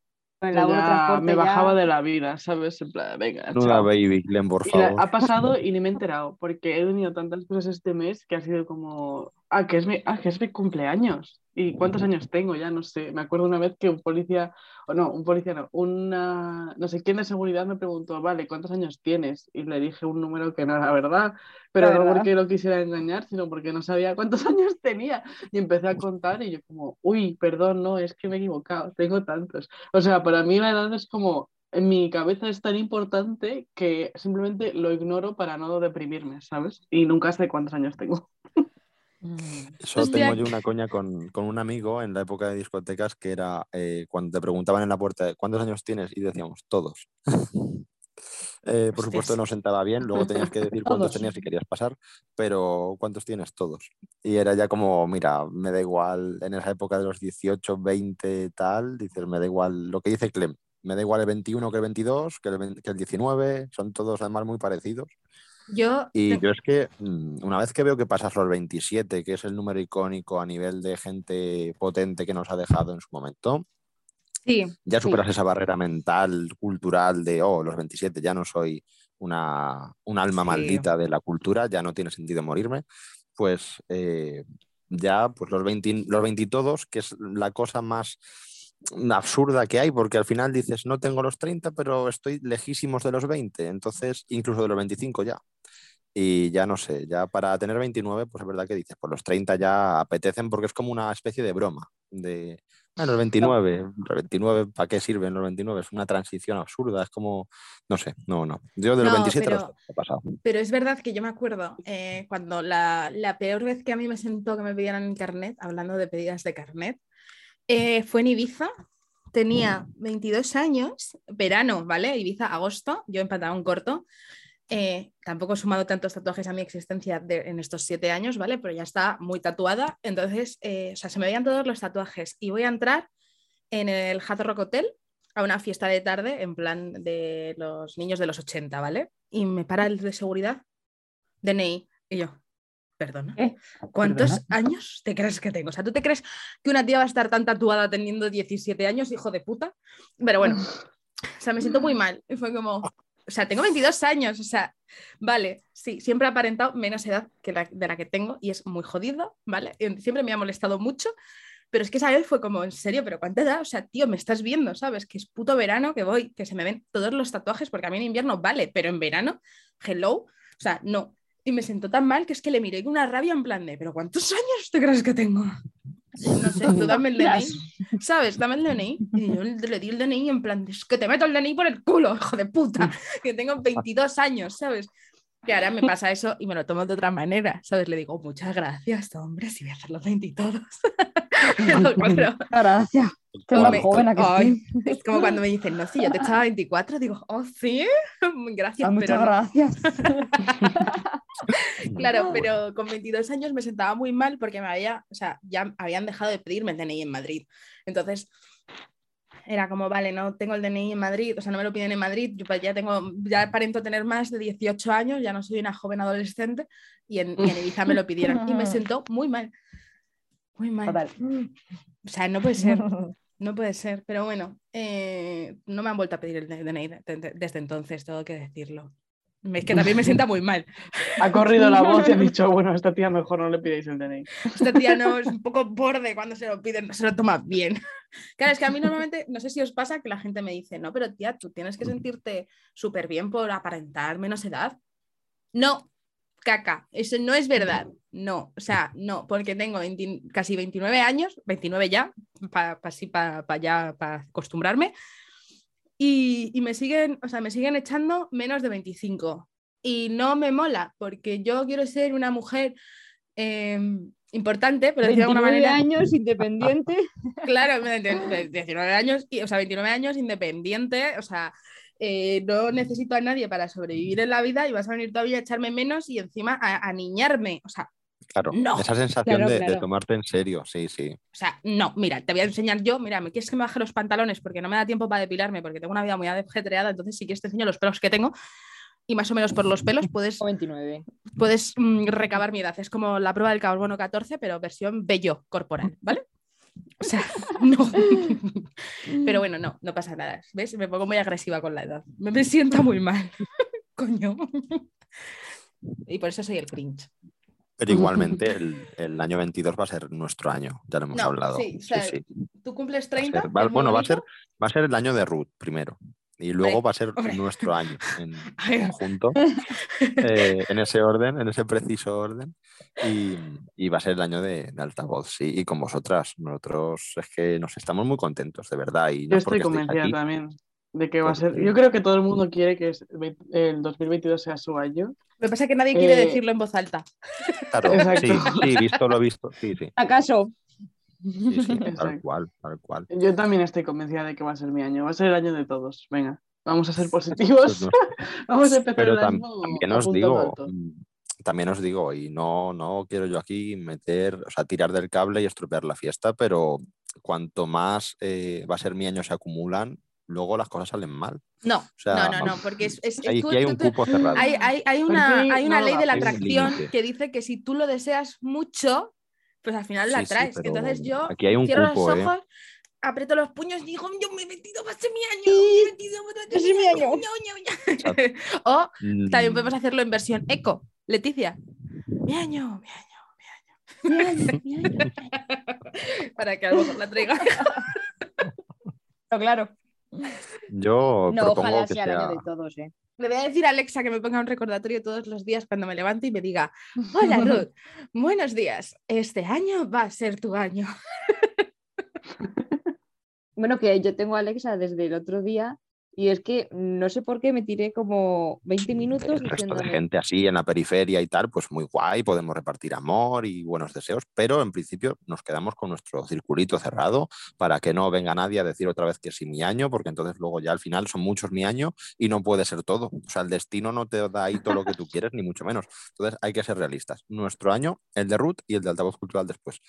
ya me ya- bajaba de la vida, ¿sabes? En plan, venga, Nuda chao. baby, Glenn, por la- favor. ha pasado [laughs] y ni me he enterado, porque he tenido tantas cosas este mes que ha sido como, ah, que es mi, ah, que es mi cumpleaños. ¿Y cuántos años tengo? Ya no sé. Me acuerdo una vez que un policía, o no, un policía no, una, no sé quién de seguridad me preguntó, vale, ¿cuántos años tienes? Y le dije un número que no era verdad, pero La no verdad. porque lo quisiera engañar, sino porque no sabía cuántos [laughs] años tenía. Y empecé a contar y yo como, uy, perdón, no, es que me he equivocado, tengo tantos. O sea, para mí la edad es como, en mi cabeza es tan importante que simplemente lo ignoro para no deprimirme, ¿sabes? Y nunca sé cuántos años tengo. [laughs] Mm. Eso Hostia, tengo yo una coña con, con un amigo en la época de discotecas que era eh, cuando te preguntaban en la puerta cuántos años tienes y decíamos todos. [laughs] Eh, por supuesto no sentaba bien, luego tenías que decir cuántos tenías si querías pasar, pero ¿cuántos tienes? Todos. Y era ya como, mira, me da igual en esa época de los 18, 20, tal, dices, me da igual lo que dice Clem, me da igual el 21 que el 22, que el, 20 que el 19, son todos además muy parecidos. Yo, Y yo es que mm, una vez que veo que pasas los 27, que es el número icónico a nivel de gente potente que nos ha dejado en su momento, sí, ya Sí. superas esa barrera mental, cultural de, oh, los 27, ya no soy una, un alma Sí. maldita de la cultura, ya no tiene sentido morirme, pues eh, ya pues los 20, los 20 y todos, que es la cosa más absurda que hay, porque al final dices, no tengo los 30, pero estoy lejísimos de los 20, entonces incluso de los 25 ya. Y ya no sé, ya para tener 29, pues es verdad que dices, pues los 30 ya apetecen porque es como una especie de broma, de, bueno, los 29, los 29, ¿para qué sirven los 29? Es una transición absurda, es como, no sé, no, no. Yo de los No, 27 pero- los he pasado. pero es verdad que yo me acuerdo eh, cuando la, la peor vez que a mí me sentó que me pidieran el carnet, hablando de pedidas de carnet, eh, fue en Ibiza. Tenía 22 años, verano, ¿vale? Ibiza, agosto, yo en pantalón corto. Eh, tampoco he sumado tantos tatuajes a mi existencia de- en estos siete años, ¿vale? Pero ya está muy tatuada. Entonces, eh, o sea, se me veían todos los tatuajes. Y voy a entrar en el Hard Rock Hotel a una fiesta de tarde en plan de los niños de los 80, ¿vale? Y me para el de seguridad, DNI. Y yo, perdona. ¿Eh? ¿Cuántos ¿Perdona? años te crees que tengo? O sea, ¿tú te crees que una tía va a estar tan tatuada teniendo 17 años, hijo de puta? Pero bueno, [laughs] o sea, me siento muy mal. Y fue como, o sea, tengo 22 años, o sea, vale, sí, siempre he aparentado menos edad que la, de la que tengo y es muy jodido, ¿vale? Siempre me ha molestado mucho, pero es que esa vez fue como, en serio, ¿pero cuánta edad? O sea, tío, me estás viendo, ¿sabes? Que es puto verano que voy, que se me ven todos los tatuajes, porque a mí en invierno vale, pero en verano, hello, o sea, no. Y me sentó tan mal que es que le miré con una rabia en plan de, ¿pero cuántos años te crees que tengo? No sé, tú dame el [laughs] DNI, ¿sabes? Dame el DNI. Y yo le di el DNI en plan, es que te meto el DNI por el culo, hijo de puta, que tengo 22 años, ¿sabes? Que ahora me pasa eso y me lo tomo de otra manera, ¿sabes? Le digo, muchas gracias, hombre, si voy a hacer los 20 y todos. Pero Gracias. Más joven a que Ay, sí. [laughs] es como cuando me dicen, no, sí, yo te echaba 24, digo, oh, sí, [laughs] gracias, Ah, muchas pero no". gracias. [laughs] Claro, pero con 22 años me sentaba muy mal porque me había, o sea, ya habían dejado de pedirme el DNI en Madrid. Entonces, era como, vale, no tengo el DNI en Madrid, o sea, no me lo piden en Madrid, yo pues ya tengo, ya aparento tener más de 18 años, ya no soy una joven adolescente, y en, y en Ibiza me lo pidieron, y me sentó muy mal, muy mal. Fatal. O sea, no puede ser, no puede ser, pero bueno, eh, no me han vuelto a pedir el DNI de- de- desde entonces, tengo que decirlo. Es que también me sienta muy mal. Ha corrido la voz y ha [laughs] dicho, bueno, a esta tía mejor no le pidáis el DNI. Esta tía no [laughs] es un poco borde cuando se lo piden, no se lo toma bien. Claro, es que a mí normalmente, no sé si os pasa que la gente me dice, no, pero tía, tú tienes que sentirte súper bien por aparentar menos edad. No, caca, eso no es verdad. No, o sea, no, porque tengo 20 casi 29 años, 29 ya, para así para ya para acostumbrarme. Y, y me siguen, o sea, me siguen echando menos de 25. Y no me mola, porque yo quiero ser una mujer eh, importante, pero de alguna 29 manera. años, independiente. [laughs] Claro, de- de- de 19 años, y- o sea, 29 años independiente, o sea, eh, no necesito a nadie para sobrevivir en la vida y vas a venir todavía a echarme menos y encima a, a niñarme. O sea, Claro, No. esa sensación Claro, de, tomarte en serio, sí, sí. o sea, no, mira, te voy a enseñar yo, mira, ¿me quieres que me baje los pantalones? Porque no me da tiempo para depilarme, porque tengo una vida muy ajetreada, entonces si quieres te enseño los pelos que tengo y más o menos por los pelos puedes, [laughs] O 29. puedes mm, recabar mi edad. Es como la prueba del carbono 14, pero versión bello corporal, ¿vale? O sea, no. [laughs] Pero bueno, no, no pasa nada. ¿Ves? Me pongo muy agresiva con la edad. Me, me sienta muy mal. [laughs] Coño. Y por eso soy el cringe. Pero igualmente el, el año 22 va a ser nuestro año, ya lo hemos No, hablado. sí, o sea, sí. Tú cumples Va a 30. ser- va- bueno, va a, ser, va a ser el año de Ruth primero. Y luego va a ser hombre. nuestro año en [laughs] conjunto, eh, en ese orden, en ese preciso orden. Y, y va a ser el año de, de altavoz, sí. Y con vosotras, nosotros es que nos estamos muy contentos, de verdad. Y no Yo estoy convencida aquí, también de que va a ser. Yo creo que todo el mundo quiere que el 2022 sea su año. Lo que pasa es que nadie quiere Eh, decirlo en voz alta. Claro, Exacto. sí, sí, visto lo visto, sí, sí. [laughs] ¿Acaso? Sí, sí, [laughs] tal cual, tal cual. Yo también estoy convencida de que va a ser mi año. Va a ser el año de todos. Venga, vamos a ser [laughs] positivos. [laughs] Vamos a empezar Pero el tam- año también os digo, alto. mm, también os digo, y no, no quiero yo aquí meter, o sea, tirar del cable y estropear la fiesta, pero cuanto más eh, va a ser mi año se acumulan, luego las cosas salen mal. No, sea, no, no, no, porque es, es- Ahí, tú- hay un cupo cerrado. hay, hay- hay una, Aquí hay una no ley de la hay un atracción que dice que si tú lo deseas mucho, pues al final la Sí, sí, atraes. pero Entonces yo aquí hay un cierro cupo, los ¿eh? ojos, aprieto los puños y digo, yo me he metido, va a ser mi año, me he metido, va a ser ese es mi año. ño, ño, ño". o también podemos hacerlo en versión eco. Leticia, mi año, mi año, Mi año, mi año. [laughs] para que a lo mejor la traiga. [laughs] No, claro. Yo No, propongo ojalá que sea el año de todos, ¿eh? Le voy a decir a Alexa que me ponga un recordatorio todos los días cuando me levante y me diga, [laughs] hola Ruth, buenos días, este año va a ser tu año. [laughs] Bueno, que yo tengo a Alexa desde el otro día y es que no sé por qué me tiré como 20 minutos el resto de gente así en la periferia y tal, pues muy guay, podemos repartir amor y buenos deseos, pero en principio nos quedamos con nuestro circulito cerrado para que no venga nadie a decir otra vez que sí mi año, porque entonces luego ya al final son muchos mi año y no puede ser todo. O sea, el destino no te da ahí todo lo que tú quieres, ni mucho menos. Entonces hay que ser realistas. Nuestro año, el de Ruth y el de altavoz cultural después.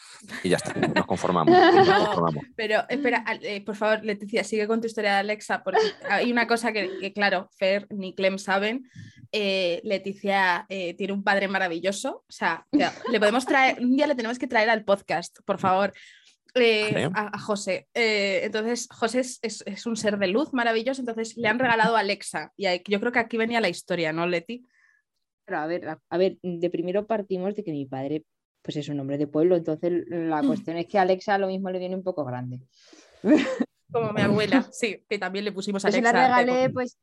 Y ya está, nos conformamos. nos [laughs] No. conformamos. Pero espera, eh, por favor, Leticia, sigue con tu historia de Alexa, porque hay una cosa que, que, claro, Fer ni Clem saben. eh, Leticia eh, tiene un padre maravilloso. O sea, que le podemos traer, un día le tenemos que traer al podcast, por favor. eh, a, a José. Eh, entonces, José es, es- es un ser de luz maravilloso, entonces le han regalado a Alexa. Y yo creo que aquí venía la historia, ¿no, Leti? Pero a ver, a, a ver, de primero partimos de que mi padre pues es un hombre de pueblo, entonces la Mm. cuestión es que a Alexa lo mismo le viene un poco grande. Como mi abuela, [laughs] sí, que también le pusimos a Yo se Alexa. la de regalé, pues,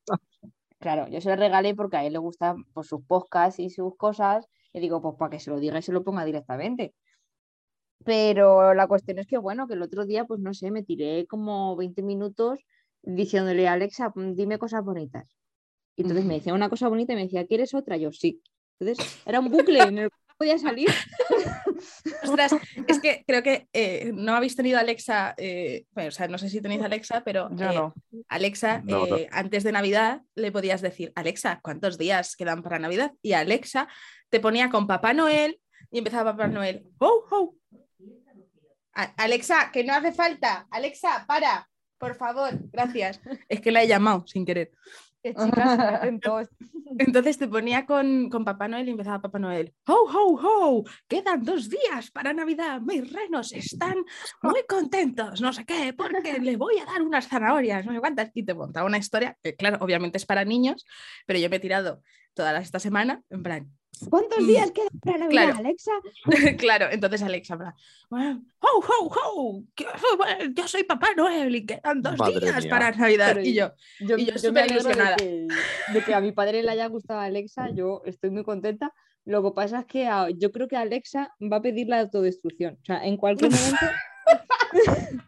claro, yo se la regalé porque a él le gustan pues, sus podcasts y sus cosas, y digo, pues para que se lo diga y se lo ponga directamente. Pero la cuestión es que, bueno, que el otro día, pues no sé, me tiré como 20 minutos diciéndole a Alexa, "Mm, dime cosas bonitas. Y entonces me decía una cosa bonita y me decía, ¿quieres otra? Yo sí. Entonces era un bucle en el [laughs] podía salir. [laughs] Ostras, es que creo que eh, no habéis tenido Alexa, eh, bueno, o sea, no sé si tenéis Alexa, pero Yo eh, no. Alexa, No, no. eh, antes de Navidad le podías decir, Alexa, ¿cuántos días quedan para Navidad? Y Alexa te ponía con Papá Noel y empezaba Papá Noel. ¡Oh, oh! Alexa, que no hace falta. Alexa, para. por favor, gracias. Es que la he llamado sin querer. [laughs] Chicas. Entonces te ponía con, con Papá Noel y empezaba Papá Noel. ¡Ho, ho, ho! Quedan dos días para Navidad. Mis renos están muy [laughs] contentos. No sé qué, porque le voy a dar unas zanahorias, no sé cuántas. Y te montaba una historia que, claro, obviamente es para niños, pero yo me he tirado toda esta semana en plan. ¿Cuántos días quedan para Navidad, claro. Alexa? [laughs] claro, entonces Alexa, ¡Ho, ho, ho! que- Yo soy Papá Noel y quedan dos Madre días mía. para Navidad. Pero y yo, Yo, Y yo yo súper ilusionada. de que, de que a mi padre le haya gustado Alexa, yo estoy muy contenta. Lo que pasa es que a- yo creo que Alexa va a pedir la autodestrucción. O sea, en cualquier [laughs] momento [laughs]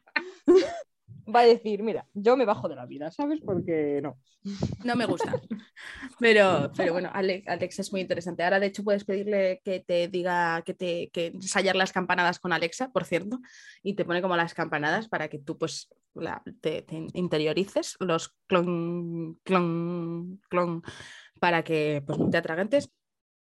va a decir, mira, yo me bajo de la vida, ¿sabes? Porque no. no me gusta. Pero, pero bueno, Ale- Alexa es muy interesante. Ahora, de hecho, puedes pedirle que te diga que te que ensayar las campanadas con Alexa, por cierto, y te pone como las campanadas para que tú pues la- te, te interiorices los clon, clon, clon, para que pues no te atragantes.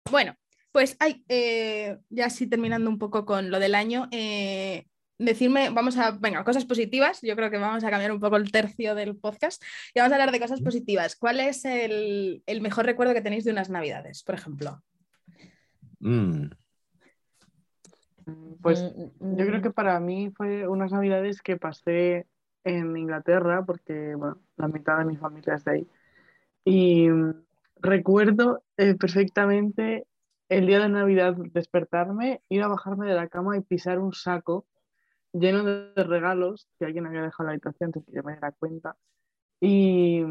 Bueno, pues hay, eh, ya así terminando un poco con lo del año, eh, decirme, vamos a, venga, cosas positivas, yo creo que vamos a cambiar un poco el tercio del podcast y vamos a hablar de cosas positivas. ¿Cuál es el, el mejor recuerdo que tenéis de unas navidades, por ejemplo? Mm, Pues Mm, yo creo mm, que para mí fue unas navidades que pasé en Inglaterra, porque bueno, la mitad de mi familia es de ahí. Y mm, recuerdo eh, perfectamente el día de Navidad despertarme, ir a bajarme de la cama y pisar un saco lleno de regalos que alguien había dejado en la habitación sin que yo me diera cuenta. Y,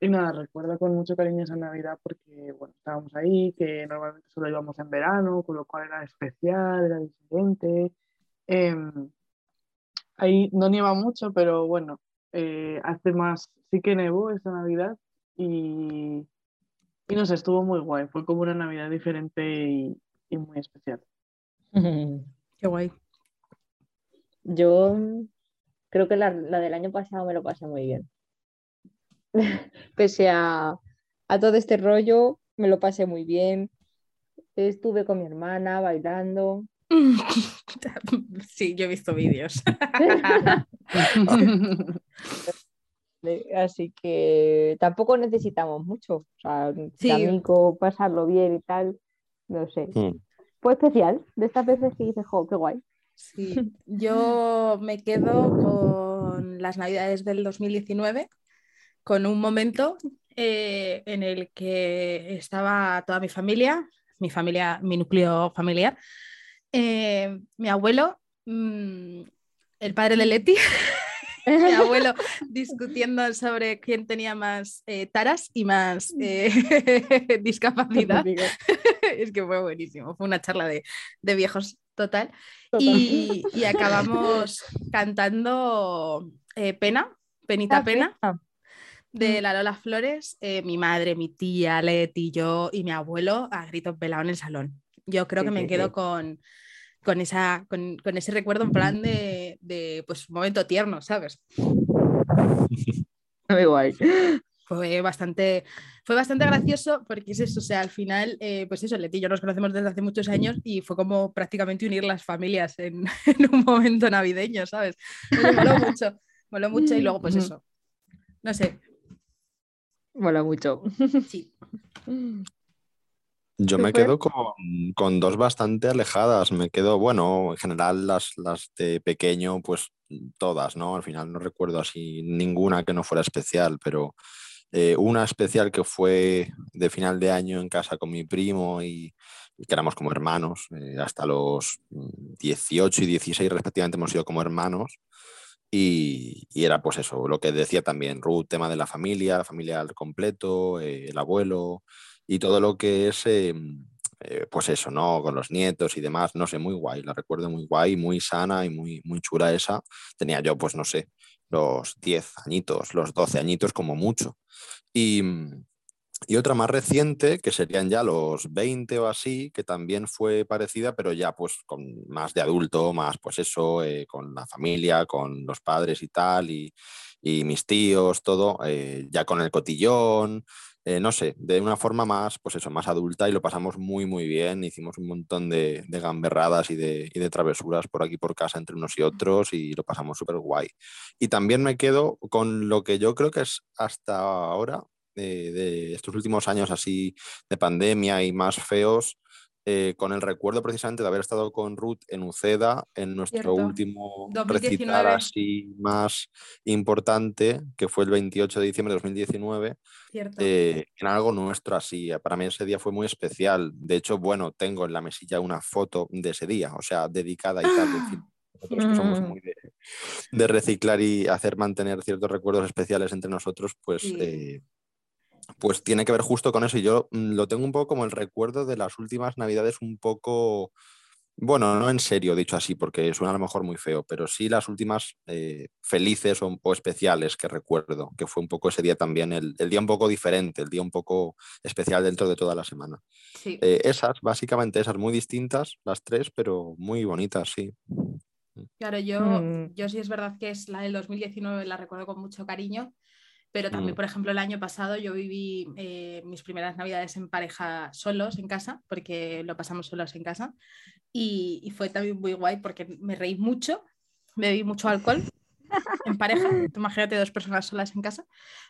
y nada, recuerdo con mucho cariño esa Navidad porque bueno, estábamos ahí, que normalmente solo íbamos en verano, con lo cual era especial, era diferente. Em, ahí no nieva mucho, pero bueno, eh, hace más, sí que nevó esa Navidad y, y no sé, estuvo muy guay. Fue como una Navidad diferente y, y muy especial. [laughs] Qué guay. Yo creo que la, la del año pasado me lo pasé muy bien. [laughs] Pese a, a todo este rollo, me lo pasé muy bien. Estuve con mi hermana bailando. [laughs] Sí, yo he visto vídeos. [laughs] Así que tampoco necesitamos mucho. O sea, Sí. amigo, pasarlo bien y tal. No sé. mm. Fue especial. De estas veces que dices, jo, qué guay. Sí, [laughs] yo me quedo con las navidades del 2019, con un momento eh, en el que estaba toda mi familia, mi familia, mi núcleo familiar, eh, mi abuelo, mm, el padre de Leti, [laughs] mi abuelo [laughs] discutiendo sobre quién tenía más eh, taras y más eh, discapacidad. Es que fue buenísimo, fue una charla de, de viejos total. total. Y, y acabamos cantando eh, Pena, Penita Ah, Pena, pena. de la Lola Flores, eh, mi madre, mi tía, Leti, yo y mi abuelo a gritos pelados en el salón. Yo creo Sí, que me sí, quedo sí. con, con, esa, con, con ese recuerdo en plan de, de pues, un momento tierno, ¿sabes? [laughs] Muy guay. Fue bastante, fue bastante gracioso porque es eso, o sea, al final, eh, pues eso, Leti y yo nos conocemos desde hace muchos años y fue como prácticamente unir las familias en, [laughs] en un momento navideño, ¿sabes? Me moló [laughs] mucho, moló mucho y luego pues eso, no sé, Mola mucho. sí. [laughs] Yo ¿Tú, me quedo con, con dos bastante alejadas. Me quedo, bueno, en general las, las de pequeño, pues todas, ¿no? Al final no recuerdo así ninguna que no fuera especial, pero eh, una especial que fue de final de año en casa con mi primo y, que éramos como hermanos, eh, hasta los mm, 18 y 16 respectivamente hemos sido como hermanos. Y, era pues eso, lo que decía también Ruth, tema de la familia, la familia al completo, eh, el abuelo y todo lo que es, eh, pues eso, ¿no? Con los nietos y demás, no sé, muy guay, la recuerdo muy guay, muy sana y muy, muy chula esa. Tenía yo, pues no sé, los 10 añitos, los 12 añitos como mucho. Y, y otra más reciente, que serían ya los 20 o así, que también fue parecida, pero ya pues con más de adulto, más pues eso, eh, con la familia, con los padres y tal, y, y mis tíos, todo, eh, ya con el cotillón, eh, no sé, de una forma más, pues eso, más adulta y lo pasamos muy, muy bien. Hicimos un montón de, de gamberradas y de, y de, travesuras por aquí por casa entre unos y otros y lo pasamos súper guay. Y también me quedo con lo que yo creo que es hasta ahora, eh, de estos últimos años así de pandemia y más feos, eh, con el recuerdo precisamente de haber estado con Ruth en Uceda, en nuestro Cierto. último 2019. recital así más importante, que fue el 28 de diciembre de 2019, Cierto. eh, en algo nuestro así. Para mí ese día fue muy especial. De hecho, bueno, tengo en la mesilla una foto de ese día, o sea, dedicada y tal. fin. [gasps] Nosotros que somos Mm. muy de, de reciclar y hacer mantener ciertos recuerdos especiales entre nosotros, pues Sí. eh, pues tiene que ver justo con eso. Y yo mm, lo tengo un poco como el recuerdo de las últimas navidades un poco, bueno, no en serio dicho así, porque suena a lo mejor muy feo, pero sí las últimas eh, felices o, o especiales que recuerdo, que fue un poco ese día también, el, el día un poco diferente, el día un poco especial dentro de toda la semana. Sí. Eh, esas, básicamente esas, muy distintas, las tres, pero muy bonitas, sí. Claro, yo, Mm. yo sí es verdad que es la del 2019, la recuerdo con mucho cariño, pero también, Mm. por ejemplo, el año pasado yo viví eh, mis primeras navidades en pareja solos en casa, porque lo pasamos solos en casa, y, y fue también muy guay porque me reí mucho, bebí mucho alcohol en pareja, [laughs] imagínate dos personas solas en casa,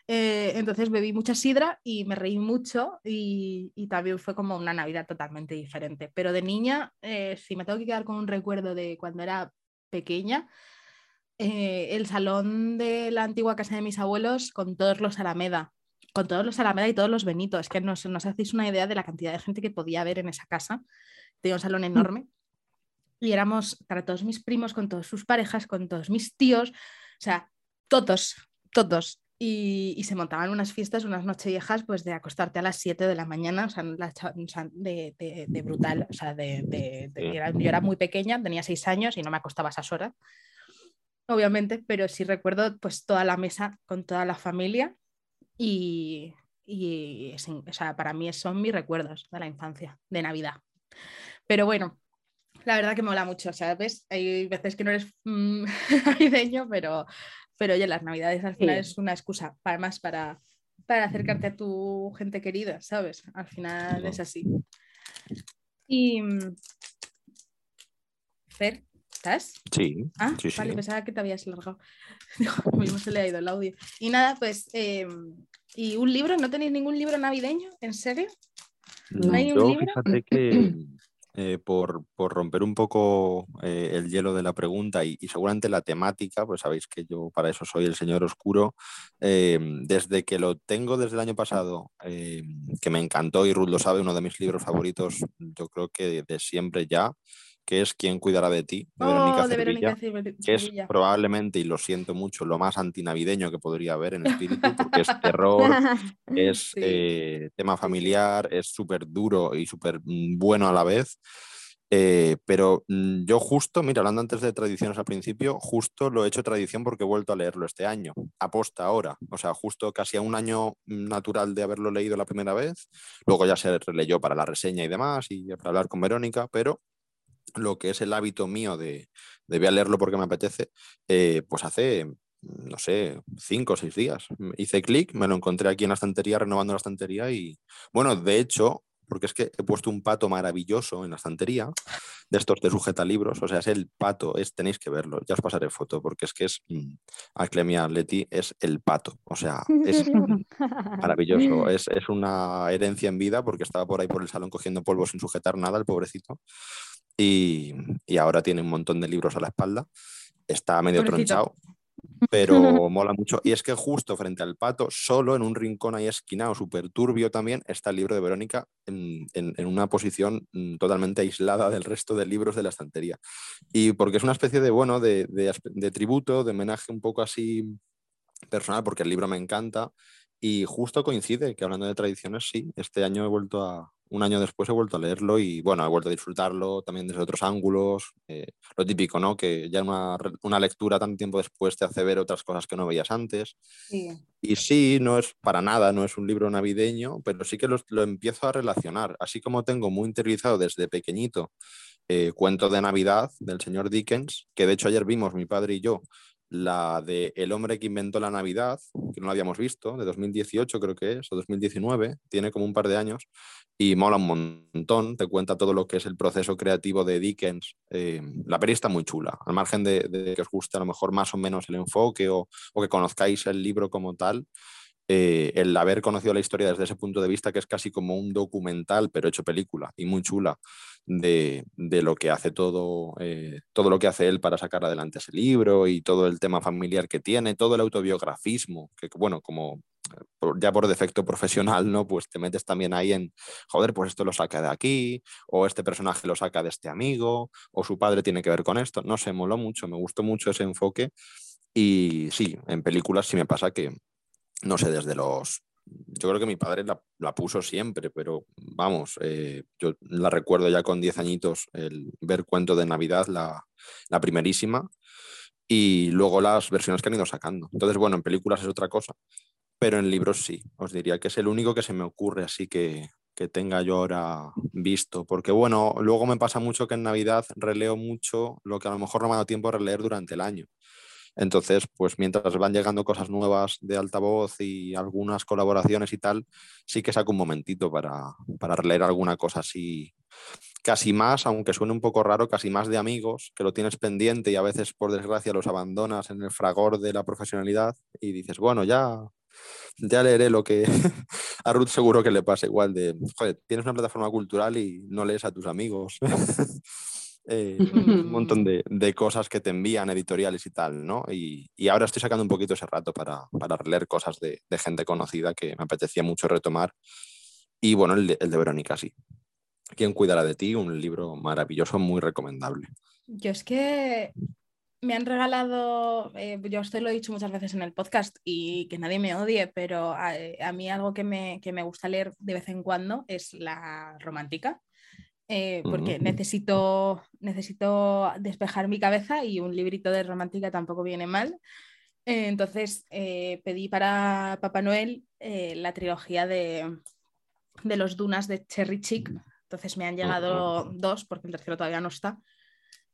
Eh, entonces bebí mucha sidra y me reí mucho y, y también fue como una Navidad totalmente diferente, pero de niña, eh, si me tengo que quedar con un recuerdo de cuando era pequeña, eh, el salón de la antigua casa de mis abuelos con todos los Alameda, con todos los Alameda y todos los Benito. Es que no os, no os hacéis una idea de la cantidad de gente que podía haber en esa casa. Tenía un salón enorme. Y éramos para todos mis primos, con todas sus parejas, con todos mis tíos, o sea, todos, todos. Y, y se montaban unas fiestas, unas nocheviejas, pues de acostarte a las 7 de la mañana, o sea, la o sea, de, de- de brutal, o sea, de, de- era- yo era muy pequeña, tenía 6 años y no me acostaba a esas horas, obviamente, pero sí recuerdo pues toda la mesa con toda la familia y, y es o sea, para mí son mis recuerdos de la infancia, de Navidad. Pero bueno, la verdad que me mola mucho, ¿sabes? Hay veces que no eres mm, [laughs] navideño, pero, pero oye, las navidades al final Sí. es una excusa, para más para, para acercarte a tu gente querida, ¿sabes? Al final es así. Y... mm, Fer, ¿estás? Sí, Ah, sí, sí. vale, pensaba que te habías largado. [laughs] Mismo se le ha ido el audio. Y nada, pues, eh, ¿y un libro? ¿No tenéis ningún libro navideño? ¿En serio? ¿No hay un libro? fíjate que [clears throat] eh, por, por romper un poco eh, el hielo de la pregunta y, y seguramente la temática, pues sabéis que yo para eso soy el señor oscuro, eh, desde que lo tengo desde el año pasado, eh, que me encantó y Ruth lo sabe, uno de mis libros favoritos, yo creo que de siempre ya, que es ¿Quién cuidará de ti? de Verónica Oh, de Cervilla. Verónica que es probablemente, y lo siento mucho, lo más antinavideño que podría haber en espíritu, porque es [laughs] terror, es Sí. eh, tema familiar, es súper duro y súper mm, bueno a la vez. Eh, pero mm, yo justo, mira, hablando antes de tradiciones al principio, justo lo he hecho tradición porque he vuelto a leerlo este año, aposta ahora, o sea, justo casi a un año natural de haberlo leído la primera vez, luego ya se releyó para la reseña y demás y para hablar con Verónica, pero lo que es el hábito mío de, de voy a leerlo porque me apetece, eh, pues hace, no sé, cinco o seis días. Hice clic, me lo encontré aquí en la estantería, renovando la estantería y, bueno, de hecho, porque es que he puesto un pato maravilloso en la estantería, de estos de sujeta libros, o sea, es el pato, es, tenéis que verlo, ya os pasaré foto, porque es que es, mm, Aclemia Leti es el pato, o sea, es [laughs] [laughs] maravilloso, es, es una herencia en vida porque estaba por ahí por el salón cogiendo polvo sin sujetar nada, el pobrecito, y, y ahora tiene un montón de libros a la espalda, está medio Pobrecito. tronchado, [laughs] pero mola mucho. Y es que justo frente al pato, solo en un rincón ahí esquinado, súper turbio también, está el libro de Verónica en, en- en una posición mm, totalmente aislada del resto de libros de la estantería. Y porque es una especie de, bueno, de, de tributo, de homenaje un poco así personal, porque el libro me encanta. Y justo coincide que hablando de tradiciones, sí, este año he vuelto a, un año después he vuelto a leerlo y bueno, he vuelto a disfrutarlo también desde otros ángulos. eh, lo típico, ¿no? Que ya una, una lectura tanto tiempo después te hace ver otras cosas que no veías antes. Sí. Y sí, no es para nada, no es un libro navideño, pero sí que lo, lo empiezo a relacionar. Así como tengo muy interiorizado desde pequeñito eh, Cuento de Navidad del señor Dickens, que de hecho ayer vimos mi padre y yo la de El hombre que inventó la Navidad, que no la habíamos visto, de 2018 creo que es, o 2019, tiene como un par de años, y mola un montón, te cuenta todo lo que es el proceso creativo de Dickens. Eh, la peli está muy chula, al margen de, que os guste a lo mejor más o menos el enfoque o, o que conozcáis el libro como tal. Eh, el haber conocido la historia desde ese punto de vista, que es casi como un documental, pero hecho película y muy chula, de, lo que hace todo, eh, todo lo que hace él para sacar adelante ese libro y todo el tema familiar que tiene, todo el autobiografismo, que bueno, como eh, ya por defecto profesional, ¿no? Pues te metes también ahí en, joder, pues esto lo saca de aquí, o este personaje lo saca de este amigo, o su padre tiene que ver con esto. No sé, moló mucho, me gustó mucho ese enfoque. Y sí, en películas sí me pasa que, no sé, desde los... Yo creo que mi padre la, puso siempre, pero vamos, eh, yo la recuerdo ya con 10 añitos, el ver cuento de Navidad, la, la primerísima, y luego las versiones que han ido sacando. Entonces, bueno, en películas es otra cosa, pero en libros sí. Os diría que es el único que se me ocurre así que, que tenga yo ahora visto. Porque bueno, luego me pasa mucho que en Navidad releo mucho lo que a lo mejor no me ha dado tiempo a releer durante el año. Entonces, pues mientras van llegando cosas nuevas de altavoz y algunas colaboraciones y tal, sí que saco un momentito para, para leer alguna cosa así, casi más, aunque suene un poco raro, casi más de amigos, que lo tienes pendiente y a veces, por desgracia, los abandonas en el fragor de la profesionalidad y dices, bueno, ya, ya leeré lo que [laughs] a Ruth seguro que le pasa igual de, joder, tienes una plataforma cultural y no lees a tus amigos. [laughs] Eh, [laughs] un montón de, de, cosas que te envían editoriales y tal, ¿no? Y, y ahora estoy sacando un poquito ese rato para, para leer cosas de, de, gente conocida que me apetecía mucho retomar. Y bueno, el de, el de Verónica, sí. ¿Quién cuidará de ti? Un libro maravilloso, muy recomendable. Yo es que me han regalado, eh, yo esto lo he dicho muchas veces en el podcast y que nadie me odie, pero a, a mí algo que me, que me, gusta leer de vez en cuando es la romántica. Eh, porque necesito, necesito despejar mi cabeza y un librito de romántica tampoco viene mal. Eh, entonces eh, pedí para Papá Noel la trilogía de, de, los Dunas de Cherry Chick. Entonces me han llegado dos porque el tercero todavía no está.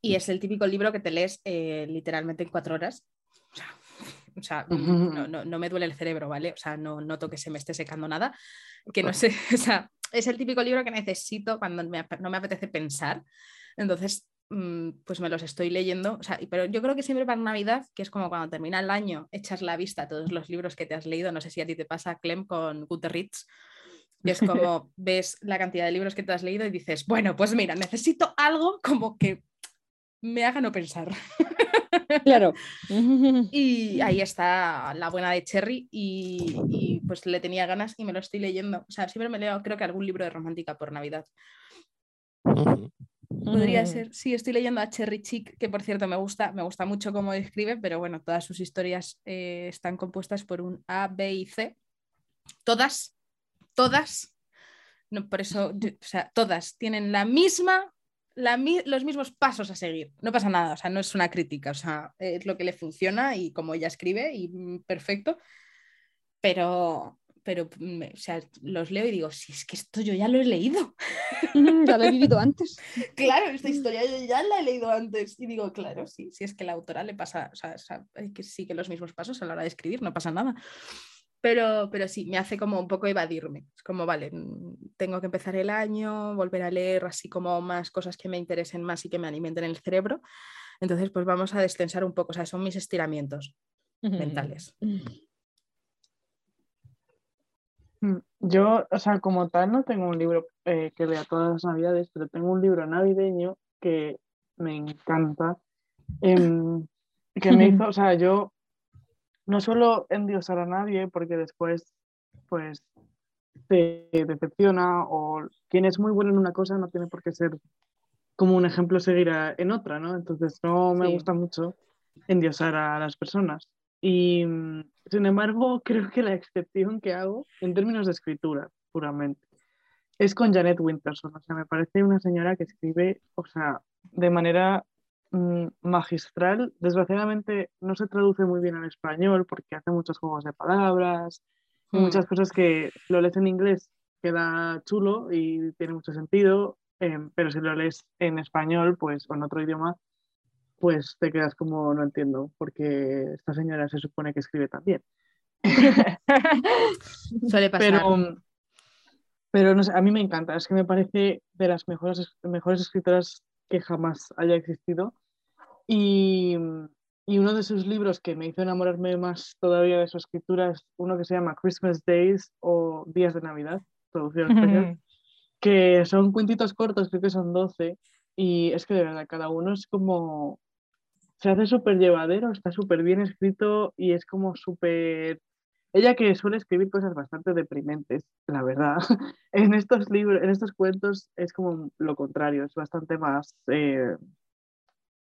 Y es el típico libro que te lees literalmente en cuatro horas. O sea, [laughs] no, no, no, me duele el cerebro, ¿vale? O sea, no noto que se me esté secando nada. Que no sé, [laughs] o sea, es el típico libro que necesito cuando no me apetece pensar. Entonces, mm, pues me los estoy leyendo. O sea, pero yo creo que siempre para Navidad, que es como cuando termina el año, echas la vista a todos los libros que te has leído. No sé si a ti te pasa, Clem, con Guterritz. Y es como [laughs] ves la cantidad de libros que te has leído y dices, bueno, pues mira, necesito algo como que me haga no pensar. [laughs] [laughs] Claro. y ahí [laughs] está la buena de Cherry y, pues le tenía ganas y me lo estoy leyendo. O sea, siempre me leo, creo que algún libro de romántica por Navidad. Podría ser, sí, estoy leyendo a Cherry Chick, que por cierto me gusta, me gusta mucho cómo escribe, pero bueno, todas sus historias eh, están compuestas por un A, B y C. Todas, todas, no, por eso, o sea, todas tienen la misma los mismos pasos a seguir. No pasa nada, o sea, no es una crítica, o sea, es lo que le funciona y como ella escribe y mm, perfecto. Pero, pero mm, o sea, los leo y digo, si es que esto yo ya lo he leído. ya lo he vivido antes. [laughs] claro, esta historia yo ya la he leído antes. Y digo, claro, sí, si es que la autora le pasa, o sea, que sigue los mismos pasos a la hora de escribir, no pasa nada. Pero, pero sí, me hace como un poco evadirme. Es como, vale, mm, tengo que empezar el año, volver a leer así como más cosas que me interesen más y que me alimenten el cerebro. Entonces, pues vamos a descensar un poco. O sea, son mis estiramientos mentales. Mm, yo, o sea, como tal, no tengo un libro eh, que lea todas las navidades, pero tengo un libro navideño que me encanta. Em, que me [laughs] hizo, o sea, yo no suelo endiosar a nadie porque después, pues, te decepciona o quien es muy bueno en una cosa no tiene por qué ser como un ejemplo seguir en otra, ¿no? Entonces no me gusta mucho endiosar a las personas. Y sin embargo, [laughs] creo que la excepción que hago en términos de escritura, puramente, es con Janet Winterson. O sea, me parece una señora que escribe, o sea, de manera Mm, magistral. Desgraciadamente no se traduce muy bien al español porque hace muchos juegos de palabras y mm. muchas cosas que lo lees en inglés queda chulo y tiene mucho sentido, em, pero si lo lees en español, pues o en otro idioma, pues te quedas como no entiendo, porque esta señora se supone que escribe también. [laughs] Suele [laughs] pasar. Pero, pero no sé, a mí me encanta, es que me parece de las mejores, mejores escritoras que jamás haya existido. Y, y uno de sus libros que me hizo enamorarme más todavía de su escritura es uno que se llama Christmas Days o Días de Navidad, traducción español, que son cuentitos cortos, creo que son 12, y es que de verdad cada uno es como, se hace súper llevadero, está súper bien escrito y es como súper... Ella que suele escribir cosas bastante deprimentes, la verdad. [laughs] en estos libros, en estos cuentos es como lo contrario, es bastante más, eh,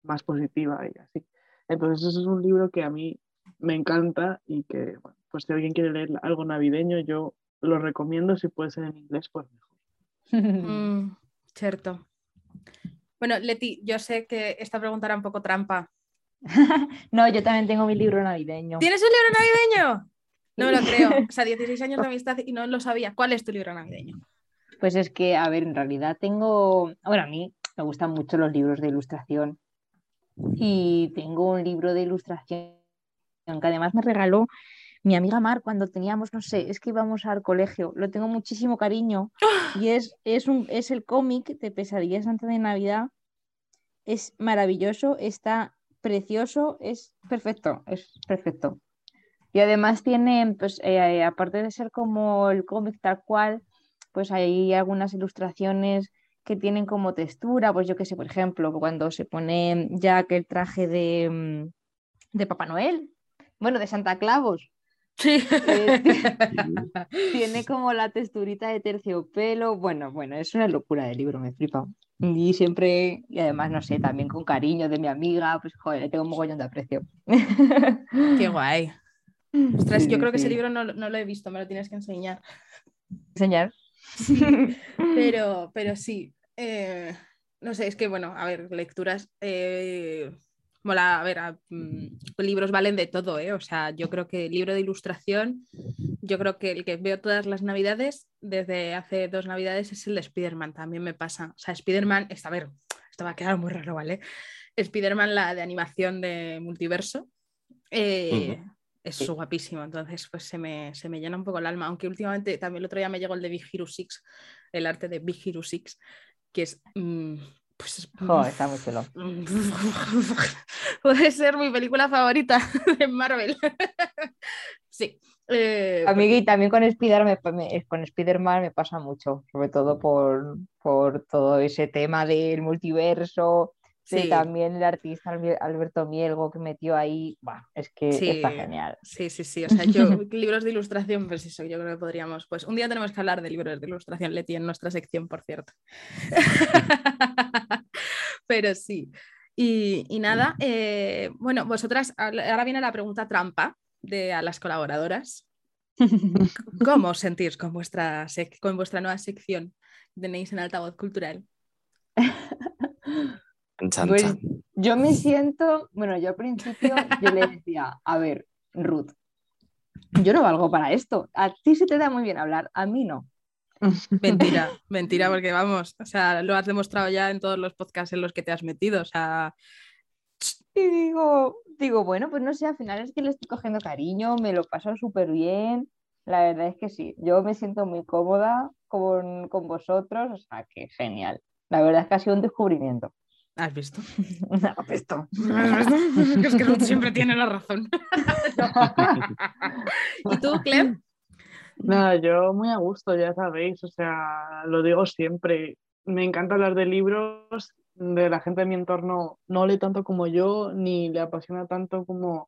más positiva y así. Entonces, eso es un libro que a mí me encanta y que, bueno, pues si alguien quiere leer algo navideño, yo lo recomiendo. Si puede ser en inglés, pues mejor. [laughs] Mm, cierto. Bueno, Leti, yo sé que esta pregunta era un poco trampa. [laughs] no, yo también tengo mi libro navideño. ¿Tienes un libro navideño? No me lo [laughs] creo. O sea, 16 años de amistad y no lo sabía. ¿Cuál es tu libro navideño? Pues es que, a ver, en realidad tengo, bueno, a mí me gustan mucho los libros de ilustración y tengo un libro de ilustración que además me regaló mi amiga Mar cuando teníamos, no sé, es que íbamos al colegio, lo tengo muchísimo cariño y es, es, un, es el cómic de Pesadillas antes de Navidad. Es maravilloso, está precioso, es perfecto, es perfecto. Y además tiene, pues, eh, aparte de ser como el cómic tal cual, pues hay algunas ilustraciones que tienen como textura, pues yo qué sé, por ejemplo, cuando se pone ya que el traje de, mm, de Papá Noel, bueno, de Santa Claus, Sí. eh, [laughs] [laughs] tiene como la texturita de terciopelo, bueno, bueno, es una locura de libro, me flipa. Y siempre, y además, no sé, también con cariño de mi amiga, pues joder, le tengo un mogollón de aprecio. Qué guay. [laughs] Ostras, Sí, yo creo que ese libro no, no lo he visto, me lo tienes que enseñar. Enseñar. Sí, pero, pero sí. Eh, no sé, es que bueno, a ver, lecturas. eh, mola, a ver, a- mm, libros valen de todo, ¿eh? O sea, yo creo que el libro de ilustración, yo creo que el que veo todas las navidades, desde hace dos navidades, es el de Spider-Man, también me pasa. O sea, Spider-Man, esta, a ver, esto va a quedar muy raro, ¿vale? Spider-Man, la de animación de multiverso, eh, es guapísimo, entonces pues se me, se me llena un poco el alma, aunque últimamente también el otro día me llegó el de Big Hero 6, el arte de Big Hero 6, que es... mm, pues es- Joder, está muy chulo. [laughs] Puede ser mi película favorita [laughs] de Marvel. [laughs] sí. eh, A mí y también con Spider-Man me, con Spider-Man me pasa mucho, sobre todo por, por todo ese tema del multiverso, Sí. también el artista Alberto Mielgo que metió ahí, es que Sí. está genial. Sí, sí, sí. O sea, yo, [laughs] libros de ilustración, pues eso, yo creo que podríamos. Pues un día tenemos que hablar de libros de ilustración, Leti, en nuestra sección, por cierto. [laughs] Pero sí. Y, y nada, eh, bueno, vosotras, ahora viene la pregunta trampa de a las colaboradoras. ¿Cómo os sentís con vuestra, con vuestra nueva sección tenéis en Altavoz Cultural? [laughs] Chan, Pues, chan. yo me siento, bueno, yo al principio yo le decía, a ver, Ruth, yo no valgo para esto, a ti se te da muy bien hablar, a mí no. [laughs] Mentira, mentira, porque vamos, o sea, lo has demostrado ya en todos los podcasts en los que te has metido, o sea, Y digo, digo, bueno, pues no sé, al final es que le estoy cogiendo cariño, me lo paso súper bien. La verdad es que sí, yo me siento muy cómoda con, con vosotros, o sea, que genial. La verdad es que ha sido un descubrimiento. ¿Has visto? [laughs] Apesto. [laughs] es que Ruth siempre tiene la razón. [laughs] ¿Y tú, Clem? Nada, yo muy a gusto, ya sabéis, o sea, lo digo siempre. Me encanta hablar de libros, de la gente de mi entorno no lee tanto como yo, ni le apasiona tanto como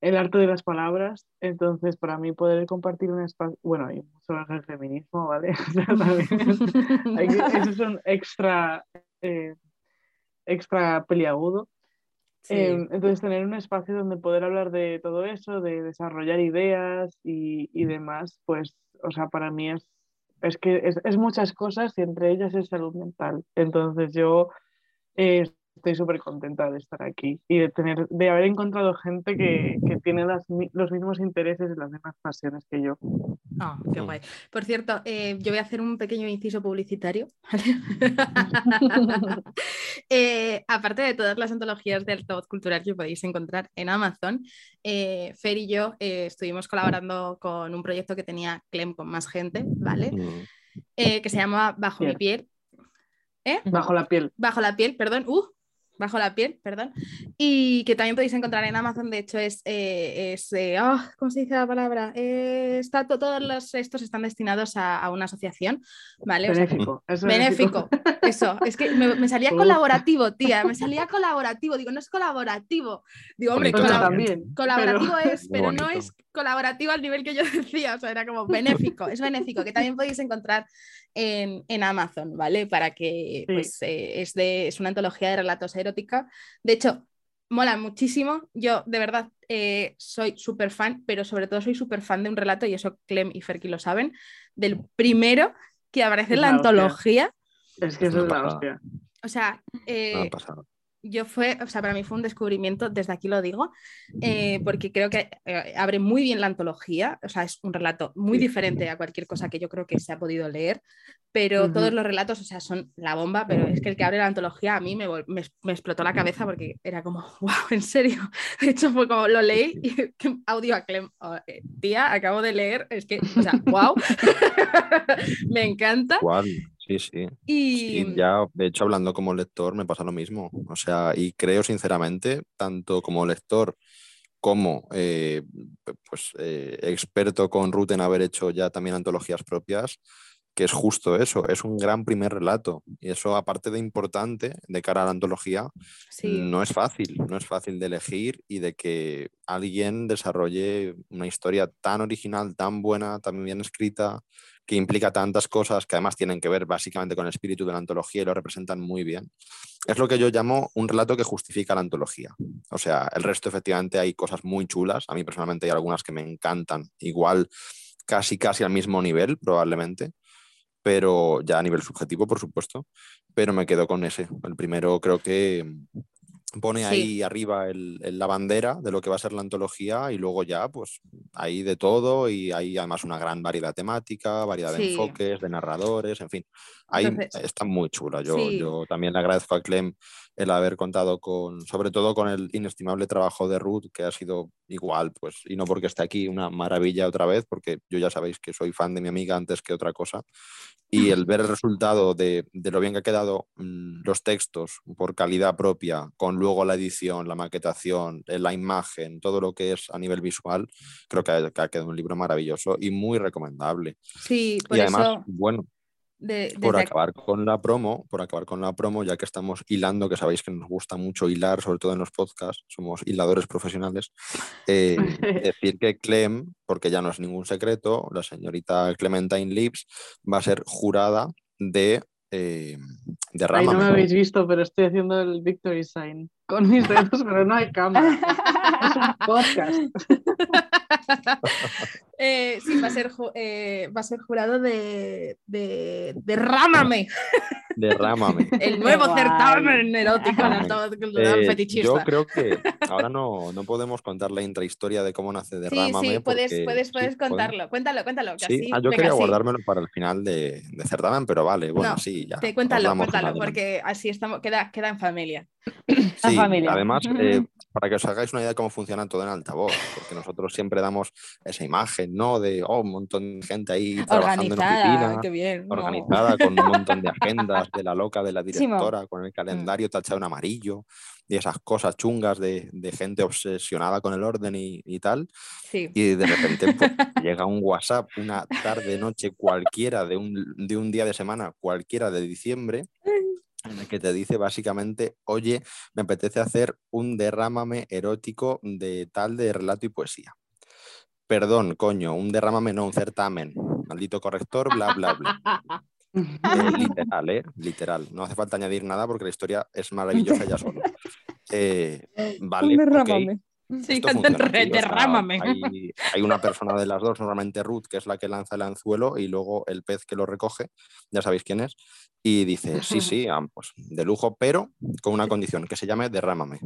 el arte de las palabras. Entonces, para mí poder compartir un espacio, bueno, mucho más el feminismo, ¿vale? O sea, también hay que- eso es un extra, eh, extra peliagudo. Sí. Eh, entonces, tener un espacio donde poder hablar de todo eso, de desarrollar ideas y, y demás, pues, o sea, para mí es, es que es, es muchas cosas y entre ellas es salud mental. Entonces, yo eh, estoy súper contenta de estar aquí y de, tener, de haber encontrado gente que, que tiene las los mismos intereses y las mismas pasiones que yo. Ah, qué Mm. guay. Por cierto, eh, yo voy a hacer un pequeño inciso publicitario. [laughs] Eh, aparte de todas las antologías de altavoz cultural que podéis encontrar en Amazon, eh, Fer y yo eh, estuvimos colaborando con un proyecto que tenía Clem con más gente, ¿vale? Mm. Eh, que se llama Bajo mi piel. Bajo la piel. Bajo la piel, perdón. Uh, bajo la piel, perdón. Y que también podéis encontrar en Amazon. De hecho, es. eh, es eh, ah, ¿Cómo se dice la palabra? Eh, está, to- todos los, estos están destinados a, a una asociación, ¿vale? O sea, Benéfico. es Benéfico, eso, es que me, me salía colaborativo, tía, me salía colaborativo, digo, no es colaborativo, digo, hombre, colab- también. colaborativo pero- es, [laughs] pero no es colaborativo al nivel que yo [laughs] decía, o sea, era como benéfico, es benéfico, que también podéis encontrar en, en Amazon, ¿vale? Para que, Sí. pues, eh, es, de, es una antología de relatos erótica, de hecho, mola muchísimo, yo de verdad eh, soy súper fan, pero sobre todo soy súper fan de un relato, y eso Clem y Ferki lo saben, del primero que aparece en la hostia. antología. Es que Es eso es una la hostia. O sea, eh. Yo fue, o sea, para mí fue un descubrimiento, desde aquí lo digo, eh, porque creo que eh, abre muy bien la antología, o sea, es un relato muy diferente a cualquier cosa que yo creo que se ha podido leer, pero todos los relatos, o sea, son la bomba, pero es que el que abre la antología a mí me, me, me explotó la cabeza porque era como, [laughs] wow, en serio. De hecho, fue como lo leí y [laughs] audio a Clem, "Oh, eh, tía, acabo de leer, es que, o sea, wow, [laughs] me encanta. Igual, sí, sí. Y Sí, ya, de hecho, hablando como lector, me pasa lo mismo. O sea, y creo sinceramente, tanto como lector como eh, pues, eh, experto con Ruth en haber hecho ya también antologías propias, que es justo eso, es un gran primer relato. Y eso, aparte de importante de cara a la antología, sí. no es fácil, no es fácil de elegir y de que alguien desarrolle una historia tan original, tan buena, tan bien escrita, que implica tantas cosas que además tienen que ver básicamente con el espíritu de la antología y lo representan muy bien. Es lo que yo llamo un relato que justifica la antología. O sea, el resto efectivamente hay cosas muy chulas, a mí personalmente hay algunas que me encantan, igual casi casi al mismo nivel probablemente, pero ya a nivel subjetivo, por supuesto, pero me quedo con ese. El primero creo que pone Sí. ahí arriba el- el- la bandera de lo que va a ser la antología y luego ya, pues hay de todo y hay además una gran variedad temática, variedad de Sí. enfoques, de narradores, en fin. Ahí Entonces- está muy chula. Yo, Sí. yo también le agradezco a Clem el haber contado con, sobre todo con el inestimable trabajo de Ruth, que ha sido igual, pues, y no porque esté aquí, una maravilla otra vez, porque yo ya sabéis que soy fan de mi amiga antes que otra cosa. Y el ver el resultado de, de lo bien que ha quedado mm, los textos por calidad propia, con luego la edición, la maquetación, eh, la imagen, todo lo que es a nivel visual, creo que ha, que ha quedado un libro maravilloso y muy recomendable. Sí, por y además, eso, bueno, de- por aquí- acabar con la promo, por acabar con la promo, ya que estamos hilando, que sabéis que nos gusta mucho hilar, sobre todo en los podcasts, somos hiladores profesionales, eh, [laughs] decir que Clem, porque ya no es ningún secreto, la señorita Clementine Lips va a ser jurada de, eh, de Ahí no me habéis visto, pero estoy haciendo el victory sign con mis dedos, pero no hay cámara. [laughs] Es un podcast. [laughs] Eh, sí, va a ser, eh, va a ser jurado de, de, de Rámame, De Rámame. [laughs] el nuevo guay. certamen erótico en altavoz cultural Eh, fetichista. yo creo que ahora no, no podemos contar la intrahistoria de cómo nace de sí, Rámame. sí, puedes, porque- puedes, sí, puedes podemos. contarlo. Cuéntalo, cuéntalo. Que Sí, así, ah, yo venga, quería sí. guardármelo para el final de, de certamen, pero vale, bueno, No, sí, ya. Te, cuéntalo, cuéntalo, porque así estamos, queda, queda en familia. Sí, familia. además, eh, para que os hagáis una idea de cómo funciona todo en altavoz, porque nosotros siempre damos esa imagen, ¿no? De, oh, un montón de gente ahí trabajando en Organizada, oficina, qué bien. ¿no? organizada, con un montón de agendas de la loca de la Sí, directora, con el calendario tachado en amarillo y esas cosas chungas de, de gente obsesionada con el orden y, y tal. Sí. Y de repente pues, [laughs] llega un WhatsApp una tarde, noche cualquiera de un, de un día de semana, cualquiera de diciembre, en el que te dice básicamente, oye, me apetece hacer un derrámame erótico de tal de relato y poesía. Perdón, coño, un derrámame, no un certamen. Maldito corrector, bla, bla, bla. [laughs] Eh, literal, ¿eh? Literal. No hace falta añadir nada porque la historia es maravillosa ya solo. [laughs] Eh, vale, ok, Derrámame. Sí, esto [laughs] funciona así, o sea, derrámame. hay, hay una persona de las dos, normalmente Ruth, que es la que lanza el anzuelo, y luego el pez que lo recoge, ya sabéis quién es, y dice, sí, sí, ah, pues de lujo, pero con una condición, que se llame derrámame.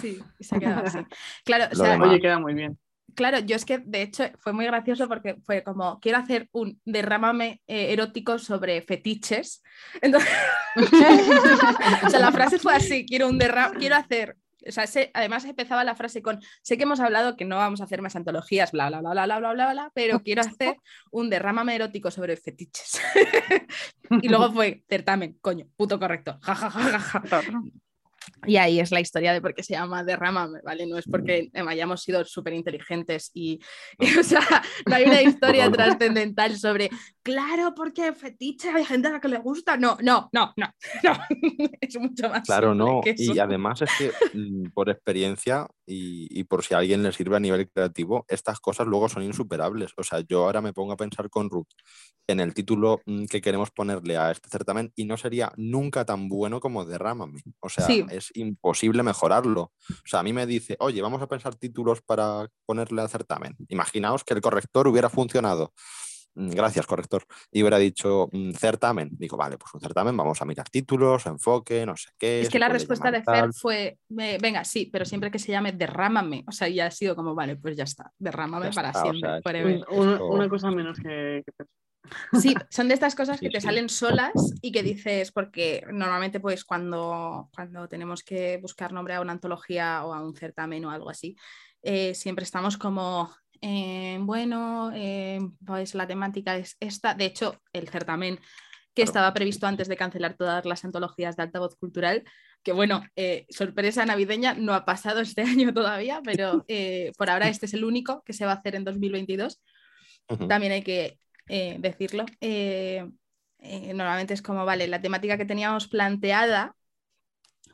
Sí, y se ha quedado así. Claro, o sea, demás. Oye, queda muy bien. claro, yo es que de hecho fue muy gracioso porque fue como, quiero hacer un derrámame eh, erótico sobre fetiches. [laughs] Entonces, [laughs] o sea, la frase fue así, quiero un derrame, quiero hacer o sea, además empezaba la frase con, sé que hemos hablado que no vamos a hacer más antologías, bla, bla, bla, bla, bla, bla, bla, bla, pero quiero hacer un derrámame erótico sobre fetiches. [laughs] y luego fue, certamen, coño, puto correcto, ja, ja, ja, ja, ja. Y ahí es la historia de por qué se llama Derrámame, ¿vale? No es porque hayamos sido súper inteligentes y, [laughs] o sea, no hay una [laughs] historia trascendental sobre, claro, porque fetiche hay gente a la que le gusta. No, no, no, no, [laughs] no. es mucho más. Claro, no. Y además es que mm, por experiencia y, y, por si a alguien le sirve a nivel creativo, estas cosas luego son insuperables. O sea, yo ahora me pongo a pensar con Ruth en el título mm, que queremos ponerle a este certamen y no sería nunca tan bueno como Derrámame. O sea, es imposible mejorarlo. O sea, a mí me dice, oye, vamos a pensar títulos para ponerle al certamen. Imaginaos que el corrector hubiera funcionado. Mm, gracias, corrector. Y hubiera dicho mm, certamen. Digo, vale, pues un certamen, vamos a mirar títulos, enfoque, no sé qué. Es que la respuesta de Fer fue, venga, sí, pero siempre que se llame derrámame. O sea, ya ha sido como, vale, pues ya está, derrámame para siempre. una, cosa menos que, que Sí, son de estas cosas que te salen solas y que dices, porque normalmente pues cuando, cuando tenemos que buscar nombre a una antología o a un certamen o algo así, eh, siempre estamos como, eh, bueno, eh, pues la temática es esta. De hecho, el certamen que estaba previsto antes de cancelar todas las antologías de altavoz cultural, que bueno, sorpresa navideña, no ha pasado este [laughs] año todavía, pero por ahora este es el único que se va a hacer en 2022. También hay que eh, decirlo. Eh, eh, normalmente es como, vale, la temática que teníamos planteada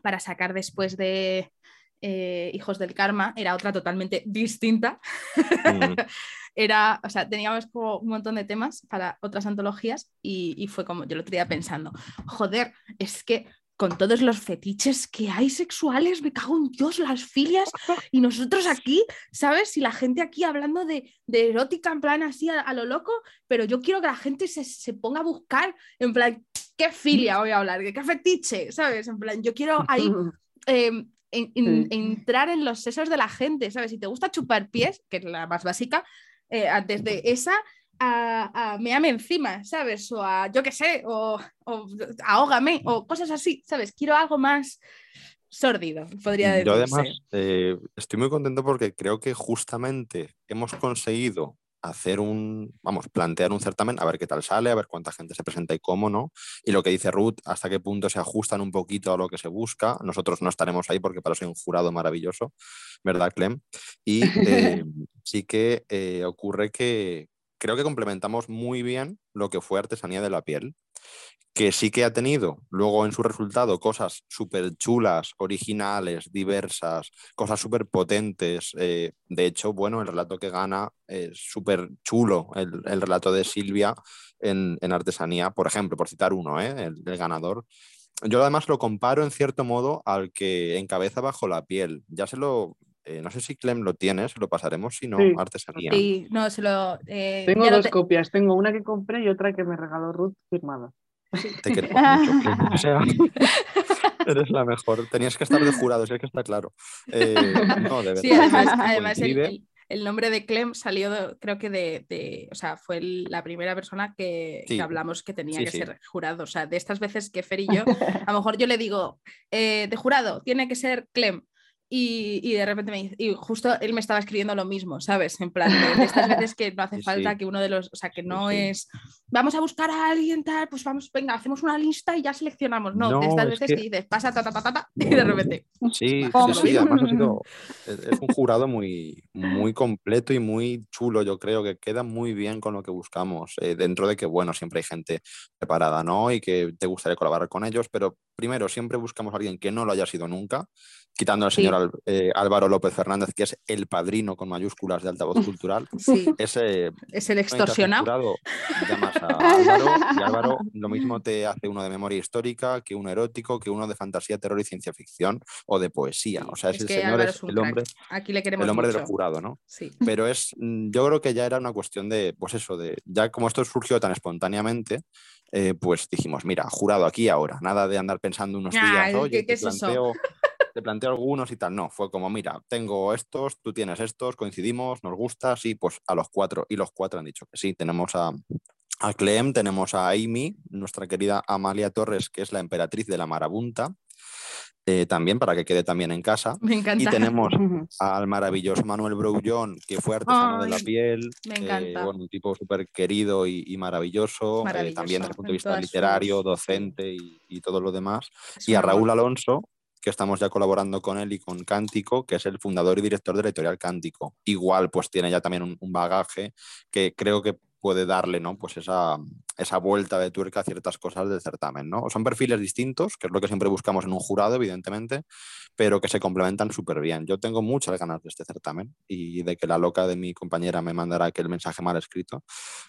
para sacar después de Hijos del Karma era otra totalmente distinta. Mm. [laughs] era, o sea, teníamos como un montón de temas para otras antologías y, y, fue como, yo lo tenía pensando, joder, es que con todos los fetiches que hay sexuales, me cago en Dios, las filias, [laughs] y nosotros aquí, ¿sabes? Y la gente aquí hablando de, erótica en plan así a, lo loco, pero yo quiero que la gente se, ponga a buscar en plan, ¿qué filia voy a hablar? ¿Qué, fetiche? ¿Sabes? En plan, yo quiero ahí [laughs] entrar en los sesos de la gente, ¿sabes? Si te gusta chupar pies, que es la más básica, eh, antes de esa, a, a meame encima, ¿sabes? O a, yo qué sé, o, o ahógame, o cosas así, ¿sabes? Quiero algo más sórdido, podría decirse. Yo además eh, estoy muy contento porque creo que justamente hemos conseguido hacer un, vamos, plantear un certamen, a ver qué tal sale, a ver cuánta gente se presenta y cómo no. Y lo que dice Ruth, hasta qué punto se ajustan un poquito a lo que se busca. Nosotros no estaremos ahí porque para eso hay un jurado maravilloso, ¿verdad, Clem? Y eh, [laughs] sí que eh, ocurre que, creo que complementamos muy bien lo que fue artesanía de la piel, que sí que ha tenido luego en su resultado cosas súper chulas, originales, diversas, cosas súper potentes. Eh, de hecho, bueno, el relato que gana es súper chulo, el, relato de Silvia en, artesanía, por ejemplo, por citar uno, ¿eh? el, el ganador. Yo además lo comparo en cierto modo al que encabeza bajo la piel. Ya se lo, eh, no sé si Clem lo tiene, se lo pasaremos, si no, artesanía. Sí, no, se lo. Eh, tengo dos copias, tengo una que compré y otra que me regaló Ruth firmada. Te queremos mucho, o sea, [laughs] [laughs] eres la mejor. Tenías que estar de jurado, si es que está claro. Eh, no, de verdad. Sí, además, además el, nombre de Clem salió, creo que de, o sea, fue la primera persona que, hablamos que tenía que ser jurado. O sea, de estas veces que Fer y yo, [laughs] a lo mejor yo le digo, de jurado, tiene que ser Clem. Y, de repente me dice, y justo él me estaba escribiendo lo mismo, ¿sabes? En plan, de, estas [laughs] veces que no hace falta que uno de los, o sea, que no es, vamos a buscar a alguien tal, pues vamos, venga, hacemos una lista y ya seleccionamos. No, de estas veces que... dices, pasa, ta, ta, ta, ta, y de repente. [laughs] Sí, sí, sí, [laughs] además ha sido, es un jurado muy, muy completo y muy chulo, yo creo que queda muy bien con lo que buscamos, eh, dentro de que, bueno, siempre hay gente preparada, ¿no? Y que te gustaría colaborar con ellos, pero primero, siempre buscamos a alguien que no lo haya sido nunca quitando al señor eh, Álvaro López Fernández, que es el padrino con mayúsculas de altavoz [laughs] cultural. Sí. Ese, es el extorsionado. Llamas a [laughs] Álvaro y Álvaro [laughs] lo mismo te hace uno de memoria histórica, que uno erótico, que uno de fantasía, terror y ciencia ficción o de poesía. O sea, es el señor, es, el hombre, Aquí le queremos el hombre del jurado, ¿no? Sí. Pero es, mm, yo creo que ya era una cuestión de, pues eso, de, ya como esto surgió tan espontáneamente, eh, pues dijimos, mira, jurado aquí ahora, nada de andar pensando unos días, oye, ¿qué, es eso? Te planteo algunos y tal. No, fue como, mira, tengo estos, tú tienes estos, coincidimos, nos gusta, sí, pues a los cuatro. Y los cuatro han dicho que sí. Tenemos a, a Clem, tenemos a Amy, nuestra querida Amalia Torres, que es la emperatriz de la marabunta, eh, también para que quede también en casa. Me encanta. Y tenemos [laughs] al maravilloso Manuel Brouillon, que fue artesano de la piel, me eh, encanta. bueno, un tipo súper querido y, y maravilloso, eh, Maravilloso, también desde el punto de vista literario, sus- docente y, y todo lo demás. Es Y a. Raúl Alonso, que estamos ya colaborando con él y con Cántico, que es el fundador y director de la editorial Cántico. Igual, pues tiene ya también un, bagaje que creo que puede darle ¿no? pues esa, esa vuelta de tuerca a ciertas cosas del certamen. ¿no? Son perfiles distintos, que es lo que siempre buscamos en un jurado, evidentemente, pero que se complementan súper bien. Yo tengo muchas ganas de este certamen y de que la loca de mi compañera me mandara aquel mensaje mal escrito,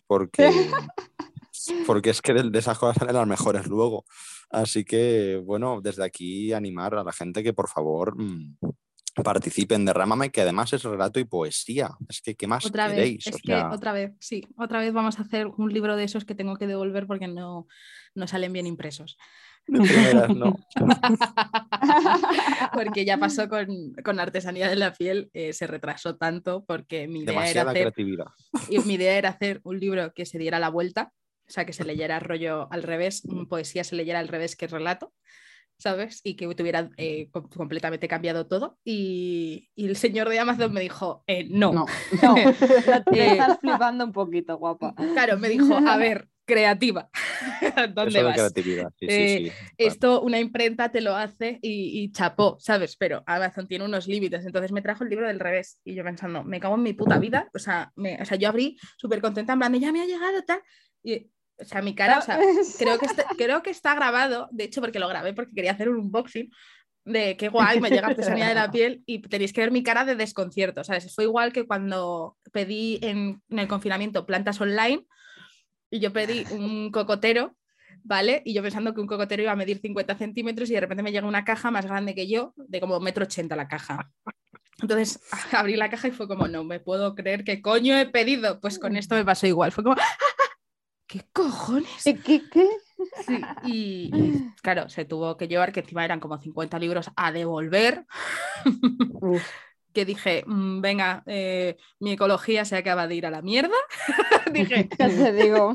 porque, [laughs] porque es que de, de esas cosas salen las mejores luego. Así que, bueno, desde aquí animar a la gente que por favor mm, participen de Rámame, que además es relato y poesía. Es que, ¿qué más Otra vez, queréis? es O que sea, otra vez, sí, otra vez vamos a hacer un libro de esos que tengo que devolver porque no, no salen bien impresos. de primeras, no. [laughs] porque ya pasó con, con artesanía de la piel, eh, se retrasó tanto porque mi idea, era hacer, creatividad. y mi idea era hacer un libro que se diera la vuelta, o sea, que se leyera rollo al revés, un poesía se leyera al revés que relato. ¿Sabes? Y que tuviera eh, com- completamente cambiado todo. Y, y el señor de Amazon me dijo, eh, no. No. [laughs] No, te Eh, estás flipando un poquito, guapa. Claro, me dijo, a ver, creativa, [laughs] ¿dónde Eso de vas? creatividad. Sí, Eh, sí, sí. Esto una imprenta te lo hace y, y chapó, ¿sabes? Pero Amazon tiene unos límites, entonces me trajo el libro del revés y yo pensando, me cago en mi puta vida, o sea, me- o sea yo abrí súper contenta, en plan, ya me ha llegado tal, y, o sea, mi cara, o sea, creo que, está, [laughs] creo que está grabado, de hecho, porque lo grabé porque quería hacer un unboxing de qué guay, me llega artesanía de la [laughs] piel y tenéis que ver mi cara de desconcierto, ¿sabes? Fue igual que cuando pedí en, en el confinamiento plantas online y yo pedí un cocotero, ¿vale? Y yo pensando que un cocotero iba a medir 50 centímetros y de repente me llega una caja más grande que yo, de como metro ochenta la caja. Entonces [laughs] abrí la caja y fue como, no me puedo creer qué coño he pedido. Pues con esto me pasó igual. Fue como, "¡Ah, ah, ah! ¿Qué cojones? ¿Qué, qué? Sí, y, y, claro, se tuvo que llevar, que encima eran como 50 libros a devolver, Uf, [laughs] que dije, "Mm, venga, eh, mi ecología se acaba de ir a la mierda. [laughs] dije, [laughs] ya te digo.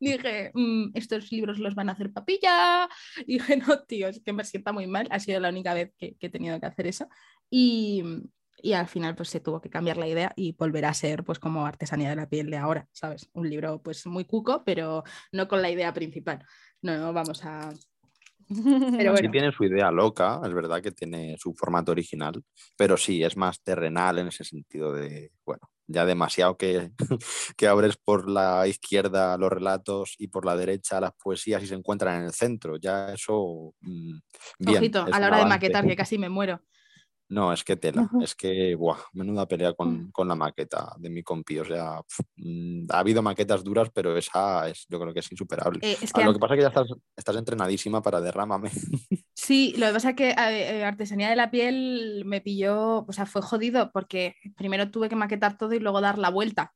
dije, "Mm, estos libros los van a hacer papilla. Dije, no, tío, es que me sienta muy mal. Ha sido la única vez que, que he tenido que hacer eso. Y, y al final pues se tuvo que cambiar la idea y volver a ser pues como artesanía de la piel de ahora, ¿sabes? Un libro pues muy cuco, pero no con la idea principal. No, no vamos a... Pero Sí bueno, tiene su idea loca, es verdad que tiene su formato original, pero sí, es más terrenal en ese sentido de, bueno, ya demasiado que, [laughs] que abres por la izquierda los relatos y por la derecha las poesías y se encuentran en el centro, ya eso... mm, bien, ojito, es a la hora de avance. maquetar, que casi me muero. No, es que tela, es que, buah, menuda pelea con, con la maqueta de mi compi, o sea, mm, ha habido maquetas duras, pero esa es, yo creo que es insuperable. Eh, es Ah, que lo que pasa es que ya estás, estás entrenadísima para derrámame. [laughs] Sí, lo que pasa es que eh, eh, artesanía de la piel me pilló, o sea, fue jodido porque primero tuve que maquetar todo y luego dar la vuelta.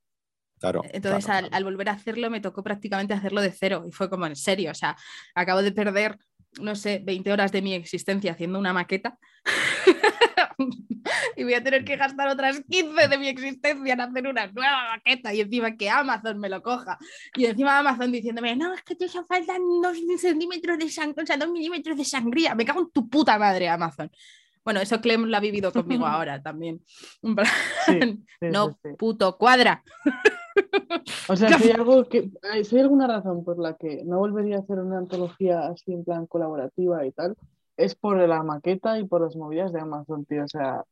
Claro. Entonces, claro, al, claro. al volver a hacerlo, me tocó prácticamente hacerlo de cero y fue como en serio, o sea, acabo de perder, no sé, 20 horas de mi existencia haciendo una maqueta [laughs] [laughs] y voy a tener que gastar otras 15 de mi existencia en hacer una nueva maqueta y encima que Amazon me lo coja y encima Amazon diciéndome, no, es que te hacen faltan dos centímetros de sangría, o sea, dos milímetros de sangría, me cago en tu puta madre, Amazon. Bueno, eso Clem lo ha vivido conmigo [laughs] ahora también. Sí, sí, [laughs] no, sí, puto cuadra. O sea, si hay, algo que, hay- si hay alguna razón por la que no volvería a hacer una antología así en plan colaborativa y tal, es por la maqueta y por las movidas de Amazon, tío. O sea,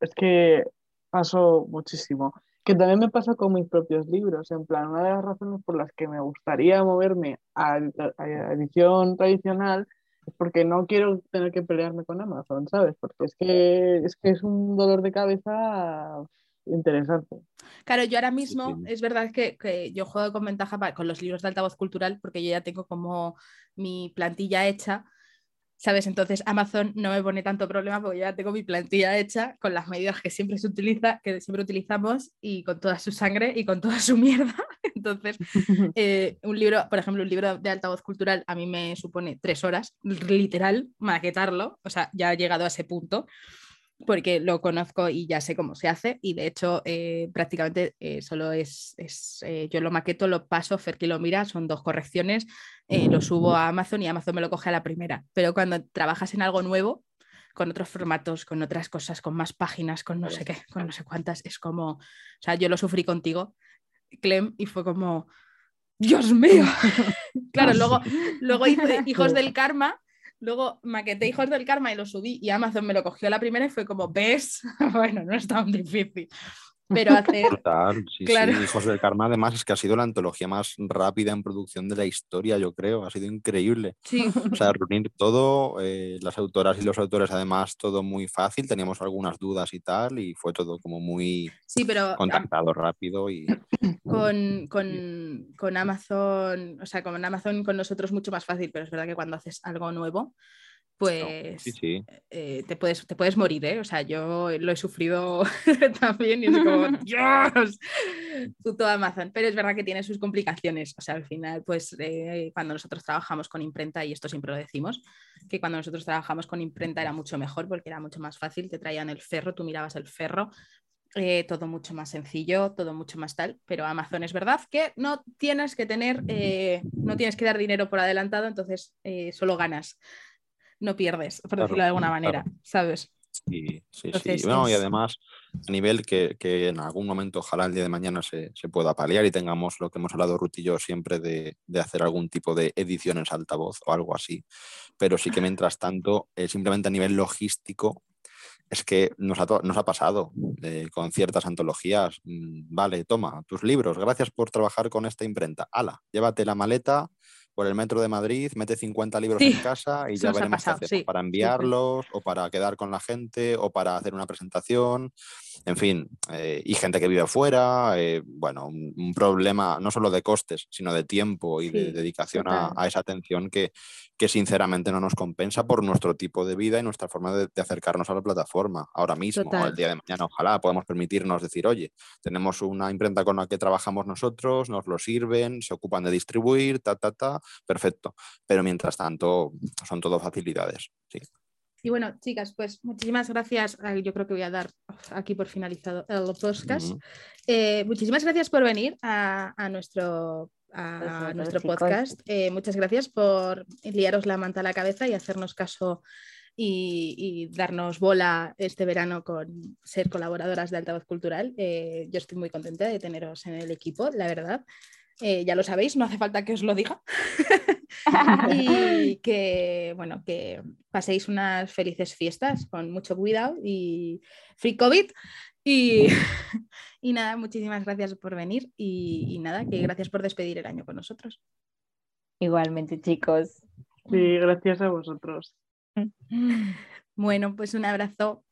es que paso muchísimo. Que también me pasa con mis propios libros. En plan, una de las razones por las que me gustaría moverme a, a edición tradicional es porque no quiero tener que pelearme con Amazon, ¿sabes? Porque es que es, que es un dolor de cabeza interesante. Claro, yo ahora mismo sí. es verdad que, que yo juego con ventaja con los libros de altavoz cultural porque yo ya tengo como mi plantilla hecha ¿sabes? Entonces Amazon no me pone tanto problema porque ya tengo mi plantilla hecha con las medidas que siempre se utiliza, que siempre utilizamos y con toda su sangre y con toda su [laughs] mierda. Entonces, [laughs] eh, un libro, por ejemplo, un libro de altavoz cultural a mí me supone tres horas, literal, maquetarlo, o sea, ya ha llegado a ese punto porque lo conozco y ya sé cómo se hace y de hecho eh, prácticamente eh, solo es, eh, yo lo maqueto, lo paso, Ferki lo mira, son dos correcciones, lo subo a Amazon y Amazon me lo coge a la primera, pero cuando trabajas en algo nuevo, con otros formatos, con otras cosas, con más páginas, con no sé qué, con no sé cuántas, es como, o sea, yo lo sufrí contigo, Clem, y fue como, Dios mío. [laughs] claro, luego, luego hice Hijos del [laughs] Karma Luego maqueté Hijos del Karma y lo subí y Amazon me lo cogió la primera y fue como, ¿ves? [laughs] bueno, no es tan difícil. Pero hacer. [laughs] Total, sí, sí. Hijos del Karma, además, es que ha sido la antología más rápida en producción de la historia, yo creo. Ha sido increíble. Sí. O sea, reunir todo, eh, las autoras y los autores, además, todo muy fácil. Teníamos algunas dudas y tal, y fue todo como muy sí, pero, contactado rápido. Y... [clears throat] Con, con, con Amazon, o sea, con Amazon con nosotros mucho más fácil, pero es verdad que cuando haces algo nuevo, pues eh, te, puedes, te puedes morir, ¿eh? O sea, yo lo he sufrido [laughs] también y es como, [laughs] ¡Dios! Puto Amazon. Pero es verdad que tiene sus complicaciones. O sea, al final, pues eh, cuando nosotros trabajamos con imprenta, y esto siempre lo decimos, que cuando nosotros trabajamos con imprenta era mucho mejor porque era mucho más fácil, te traían el ferro, tú mirabas el ferro, eh, todo mucho más sencillo, todo mucho más tal, pero Amazon es verdad que no tienes que tener, no tienes que dar dinero por adelantado, entonces solo ganas no pierdes, por decirlo de alguna manera, ¿sabes? Sí, sí, sí. y además, a nivel que, en algún momento, ojalá el día de mañana se, pueda paliar y tengamos lo que hemos hablado Ruth y yo siempre de, hacer algún tipo de ediciones altavoz o algo así. Pero sí que mientras tanto, eh, simplemente a nivel logístico, es que nos ha, nos ha pasado eh, con ciertas antologías. Mm, vale, toma tus libros, gracias por trabajar con esta imprenta. Ala, llévate la maleta por el metro de Madrid, mete 50 libros en casa y ya veremos qué hacemos para enviarlos o para quedar con la gente o para hacer una presentación, en fin, eh, y gente que vive afuera, eh, bueno, un, problema no solo de costes, sino de tiempo y de dedicación a, esa atención que, que sinceramente no nos compensa por nuestro tipo de vida y nuestra forma de, acercarnos a la plataforma. Ahora mismo, el día de mañana, ojalá podamos permitirnos decir, oye, tenemos una imprenta con la que trabajamos nosotros, nos lo sirven, se ocupan de distribuir, ta, ta, ta, perfecto. Pero mientras tanto, son todo facilidades. Sí. Y bueno, chicas, pues muchísimas gracias. Yo creo que voy a dar aquí por finalizado el podcast. Eh, muchísimas gracias por venir a, a nuestro a nuestro podcast. Eh, muchas gracias por liaros la manta a la cabeza y hacernos caso y, darnos bola este verano con ser colaboradoras de Altavoz Cultural. Eh, yo estoy muy contenta de teneros en el equipo, la verdad. Eh, ya lo sabéis, no hace falta que os lo diga. [laughs] y que, bueno, que paséis unas felices fiestas con mucho cuidado y free COVID. Y, [laughs] y nada, muchísimas gracias por venir y, nada, que gracias por despedir el año con nosotros. Igualmente, chicos. Sí, gracias a vosotros. [laughs] Bueno, pues un abrazo.